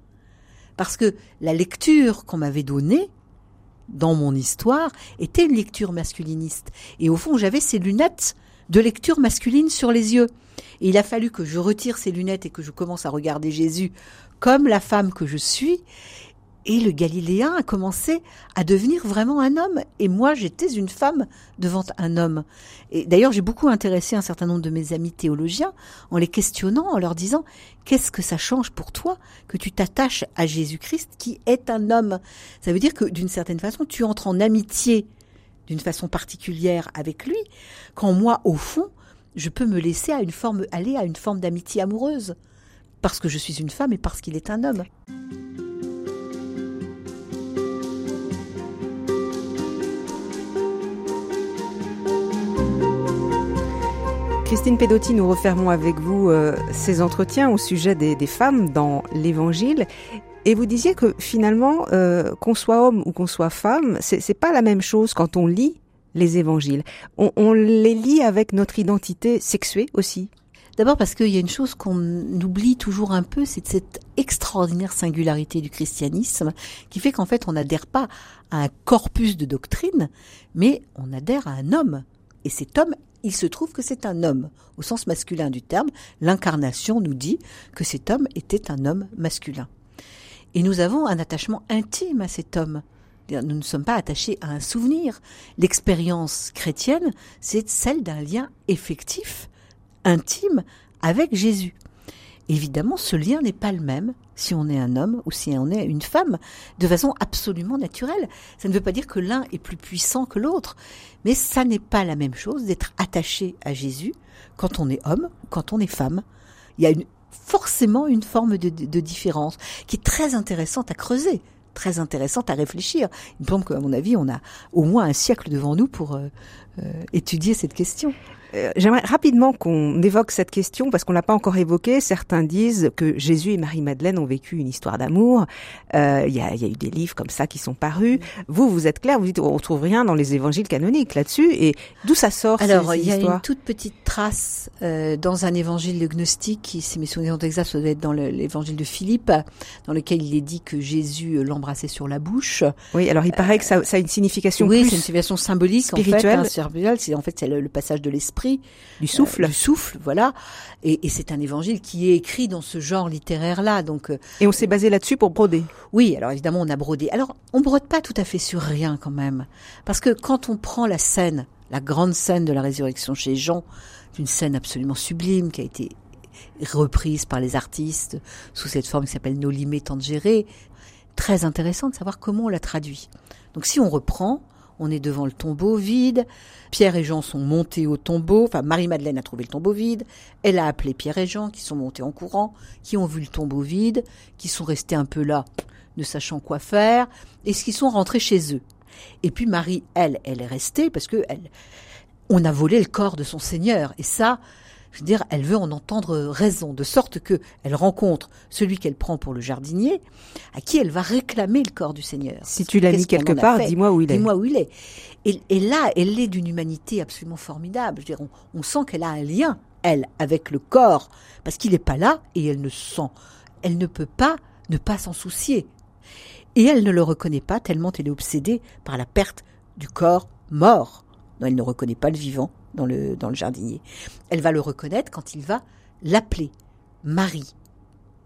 Parce que la lecture qu'on m'avait donnée, dans mon histoire, était une lecture masculiniste. Et au fond, j'avais ces lunettes de lecture masculine sur les yeux. Et il a fallu que je retire ces lunettes et que je commence à regarder Jésus comme la femme que je suis. Et le Galiléen a commencé à devenir vraiment un homme. Et moi, j'étais une femme devant un homme. Et d'ailleurs, j'ai beaucoup intéressé un certain nombre de mes amis théologiens en les questionnant, en leur disant, qu'est-ce que ça change pour toi que tu t'attaches à Jésus-Christ qui est un homme? Ça veut dire que d'une certaine façon, tu entres en amitié d'une façon particulière avec lui, quand moi, au fond, je peux me laisser à une forme, aller à une forme d'amitié amoureuse. Parce que je suis une femme et parce qu'il est un homme. Christine Pedotti, nous refermons avec vous euh, ces entretiens au sujet des, femmes dans l'Évangile. Et vous disiez que finalement, euh, qu'on soit homme ou qu'on soit femme, c'est pas la même chose quand on lit les Évangiles. On, on les lit avec notre identité sexuée aussi. D'abord parce qu'il y a une chose qu'on oublie toujours un peu, c'est cette extraordinaire singularité du christianisme qui fait qu'en fait on n'adhère pas à un corpus de doctrine, mais on adhère à un homme. Et cet homme il se trouve que c'est un homme. Au sens masculin du terme, l'incarnation nous dit que cet homme était un homme masculin. Et nous avons un attachement intime à cet homme. Nous ne sommes pas attachés à un souvenir. L'expérience chrétienne, c'est celle d'un lien effectif, intime, avec Jésus. Évidemment, ce lien n'est pas le même si on est un homme ou si on est une femme, de façon absolument naturelle. Ça ne veut pas dire que l'un est plus puissant que l'autre, mais ça n'est pas la même chose d'être attaché à Jésus quand on est homme ou quand on est femme. Il y a une, forcément une forme de, de différence qui est très intéressante à creuser très intéressante à réfléchir. Il me semble qu'à mon avis, on a au moins un siècle devant nous pour euh, euh, étudier cette question. Euh, j'aimerais rapidement qu'on évoque cette question parce qu'on l'a pas encore évoqué. Certains disent que Jésus et Marie-Madeleine ont vécu une histoire d'amour. Euh, il y, a, y, a, eu des livres comme ça qui sont parus. Vous, vous êtes clair, vous dites on trouve rien dans les évangiles canoniques là-dessus. Et d'où ça sort Alors, il y a une toute petite trace euh, dans un évangile de gnostique qui, si mes souvenirs sont exacts, ça doit être dans l'évangile de Philippe, dans lequel il est dit que Jésus l'embrassait sur la bouche. Oui, alors il paraît que ça, ça a une signification oui, c'est une signification symbolique spirituelle. En fait, hein, c'est en fait c'est le passage de l'esprit du souffle, euh, du souffle, voilà. Et, c'est un évangile qui est écrit dans ce genre littéraire-là, donc. Euh, et on s'est basé là-dessus pour broder. Oui, alors évidemment on a brodé. Alors on brode pas tout à fait sur rien quand même, parce que quand on prend la scène, la grande scène de la résurrection chez Jean, une scène absolument sublime qui a été reprise par les artistes sous cette forme qui s'appelle Nolimé Tangéré, très intéressant de savoir comment on l'a traduit. Donc si on reprend, on est devant le tombeau vide. Pierre et Jean sont montés au tombeau. Enfin, Marie-Madeleine a trouvé le tombeau vide. Elle a appelé Pierre et Jean qui sont montés en courant, qui ont vu le tombeau vide, qui sont restés un peu là, ne sachant quoi faire, et qui sont rentrés chez eux. Et puis Marie, elle, elle est restée parce que elle, on a volé le corps de son Seigneur. Et ça, je veux dire, elle veut en entendre raison, de sorte que elle rencontre celui qu'elle prend pour le jardinier, à qui elle va réclamer le corps du Seigneur. Si tu l'as mis quelque part, dis-moi où il est. Dis-moi où il est. Et, là, elle est d'une humanité absolument formidable. Je veux dire, on, sent qu'elle a un lien, elle, avec le corps, parce qu'il n'est pas là et elle ne sent, elle ne peut pas ne pas s'en soucier. Et elle ne le reconnaît pas tellement elle est obsédée par la perte du corps mort. Non, elle ne reconnaît pas le vivant dans le, dans le jardinier. Elle va le reconnaître quand il va l'appeler Marie.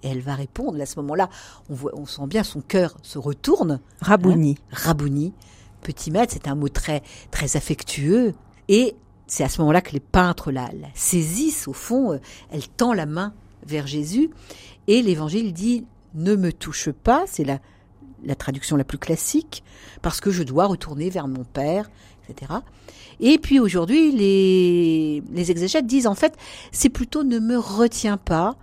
Et elle va répondre. À ce moment-là, on, voit, on sent bien son cœur se retourne. Rabouni. Hein, Rabouni. Petit maître, c'est un mot très, très affectueux. Et c'est à ce moment-là que les peintres la, la saisissent. Au fond, euh, elle tend la main vers Jésus. Et l'évangile dit Ne me touche pas. C'est la, la traduction la plus classique. Parce que je dois retourner vers mon Père, etc. Et puis aujourd'hui, les, les exégètes disent en fait, c'est plutôt ne me retiens pas,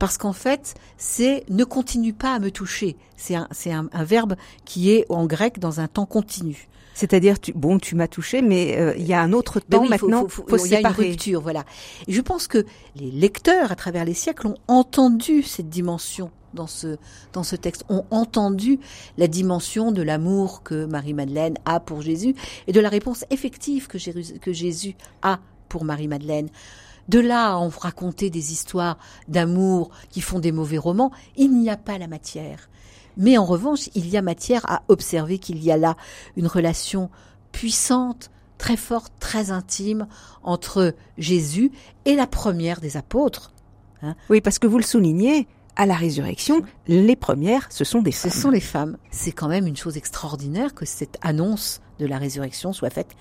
parce qu'en fait, c'est ne continue pas à me toucher. C'est un, c'est un, un, verbe qui est en grec dans un temps continu. C'est-à-dire, tu, bon, tu m'as touché, mais euh, il y a un autre temps oui, maintenant. Il y a une rupture, voilà. Et je pense que les lecteurs, à travers les siècles, ont entendu cette dimension dans ce, dans ce texte, ont entendu la dimension de l'amour que Marie-Madeleine a pour Jésus et de la réponse effective que, que Jésus a pour Marie-Madeleine. De là à en raconter des histoires d'amour qui font des mauvais romans, il n'y a pas la matière. Mais en revanche, il y a matière à observer qu'il y a là une relation puissante, très forte, très intime entre Jésus et la première des apôtres. Hein oui, parce que vous le soulignez, à la résurrection, les premières, ce sont des femmes. Ce sont les femmes. C'est quand même une chose extraordinaire que cette annonce de la résurrection soit faite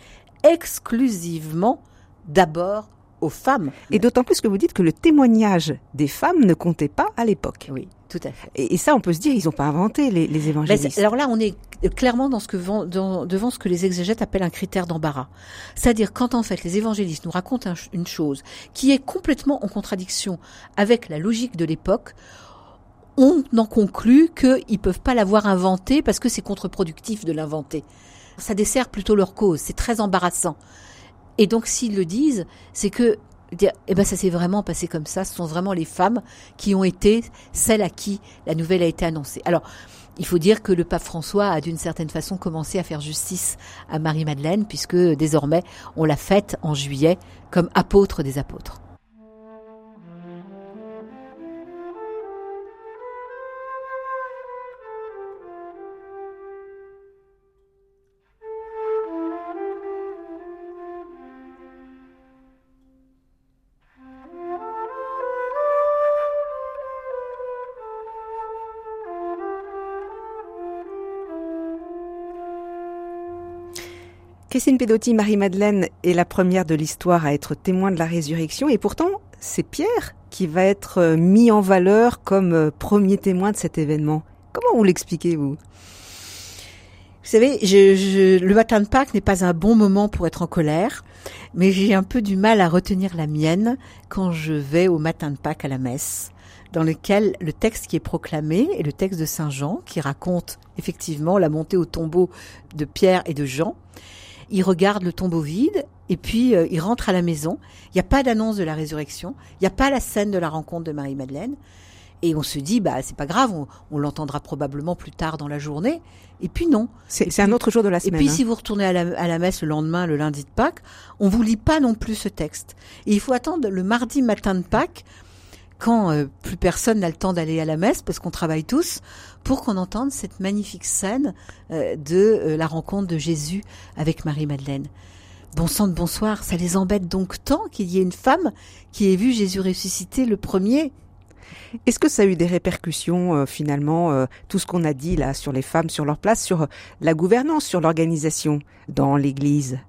exclusivement d'abord aux femmes. Et d'autant plus que vous dites que le témoignage des femmes ne comptait pas à l'époque. Oui, tout à fait. Et, et, ça, on peut se dire, ils n'ont pas inventé les, les évangélistes. Ben alors là, on est clairement dans ce que, dans, devant ce que les exégètes appellent un critère d'embarras. C'est-à-dire quand en fait les évangélistes nous racontent un, une chose qui est complètement en contradiction avec la logique de l'époque, on en conclut qu'ils peuvent pas l'avoir inventé parce que c'est contre-productif de l'inventer. Ça dessert plutôt leur cause. C'est très embarrassant. Et donc s'ils le disent, c'est que eh ben ça s'est vraiment passé comme ça. Ce sont vraiment les femmes qui ont été celles à qui la nouvelle a été annoncée. Alors, il faut dire que le pape François a d'une certaine façon commencé à faire justice à Marie-Madeleine, puisque désormais on l'a faite en juillet comme apôtre des apôtres. Christine Pedotti, Marie-Madeleine est la première de l'histoire à être témoin de la résurrection et pourtant c'est Pierre qui va être mis en valeur comme premier témoin de cet événement. Comment vous l'expliquez, vous? Savez, le matin de Pâques n'est pas un bon moment pour être en colère, mais j'ai un peu du mal à retenir la mienne quand je vais au matin de Pâques à la messe dans lequel le texte qui est proclamé est le texte de Saint Jean, qui raconte effectivement la montée au tombeau de Pierre et de Jean il regarde le tombeau vide et puis euh, il rentre à la maison. Il n'y a pas d'annonce de la résurrection, il n'y a pas la scène de la rencontre de Marie-Madeleine. Et on se dit, bah c'est pas grave, on, on l'entendra probablement plus tard dans la journée. Et puis non. C'est un autre jour de la semaine. Et puis hein. si vous retournez à la, à la, messe le lendemain, le lundi de Pâques, on vous lit pas non plus ce texte. Et il faut attendre le mardi matin de Pâques quand euh, plus personne n'a le temps d'aller à la messe parce qu'on travaille tous, pour qu'on entende cette magnifique scène euh, de euh, la rencontre de Jésus avec Marie-Madeleine. Bon sang de bonsoir, ça les embête donc tant qu'il y ait une femme qui ait vu Jésus ressusciter le premier est-ce que ça a eu des répercussions euh, finalement, euh, tout ce qu'on a dit là sur les femmes, sur leur place, sur la gouvernance, sur l'organisation dans l'Église?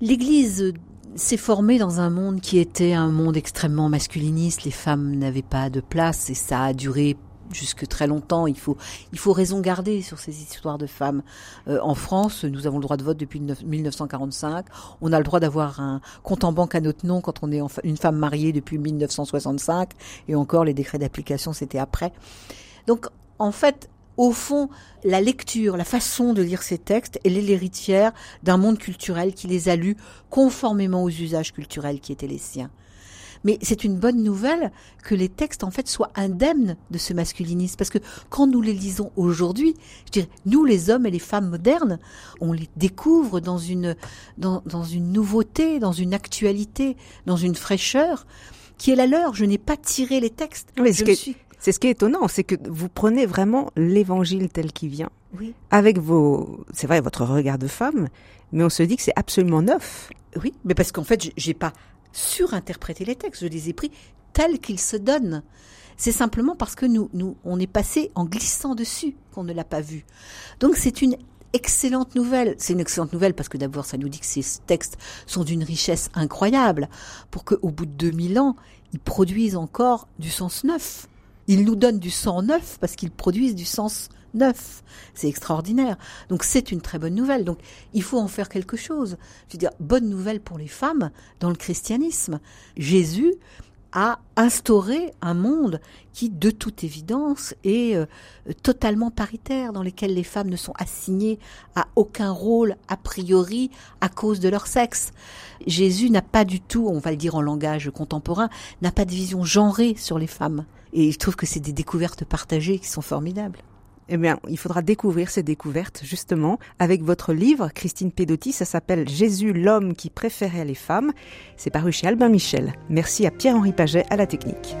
L'Église s'est formée dans un monde qui était un monde extrêmement masculiniste. Les femmes n'avaient pas de place et ça a duré jusque très longtemps. Il faut, il faut raison garder sur ces histoires de femmes. Euh, en France, nous avons le droit de vote depuis 1945. On a le droit d'avoir un compte en banque à notre nom quand on est une femme mariée depuis 1965. Et encore, les décrets d'application, c'était après. Donc, en fait, au fond, la lecture, la façon de lire ces textes, elle est l'héritière d'un monde culturel qui les a lus conformément aux usages culturels qui étaient les siens. Mais c'est une bonne nouvelle que les textes en fait soient indemnes de ce masculinisme parce que quand nous les lisons aujourd'hui, je dirais nous les hommes et les femmes modernes, on les découvre dans une dans, dans une nouveauté, dans une actualité, dans une fraîcheur qui est la leur. Je n'ai pas tiré les textes. Oui, je que... suis c'est ce qui est étonnant, c'est que vous prenez vraiment l'évangile tel qu'il vient, oui. avec vos, c'est vrai, votre regard de femme, mais on se dit que c'est absolument neuf. Oui, mais parce qu'en fait, j'ai pas surinterprété les textes, je les ai pris tel qu'il se donne. C'est simplement parce que nous, nous, on est passé en glissant dessus qu'on ne l'a pas vu. Donc c'est une excellente nouvelle. C'est une excellente nouvelle parce que d'abord, ça nous dit que ces textes sont d'une richesse incroyable pour qu'au bout de 2000 ans, ils produisent encore du sens neuf. Ils nous donnent du sang neuf parce qu'ils produisent du sens neuf. C'est extraordinaire. Donc c'est une très bonne nouvelle. Donc il faut en faire quelque chose. Je veux bonne nouvelle pour les femmes dans le christianisme. Jésus a instauré un monde qui, de toute évidence, est euh, totalement paritaire, dans lequel les femmes ne sont assignées à aucun rôle a priori à cause de leur sexe. Jésus n'a pas du tout, on va le dire en langage contemporain, n'a pas de vision genrée sur les femmes. Et je trouve que c'est des découvertes partagées qui sont formidables. Eh bien, il faudra découvrir ces découvertes, justement, avec votre livre, Christine Pedotti. Ça s'appelle Jésus, l'homme qui préférait les femmes. C'est paru chez Albin Michel. Merci à Pierre-Henri Paget à la technique.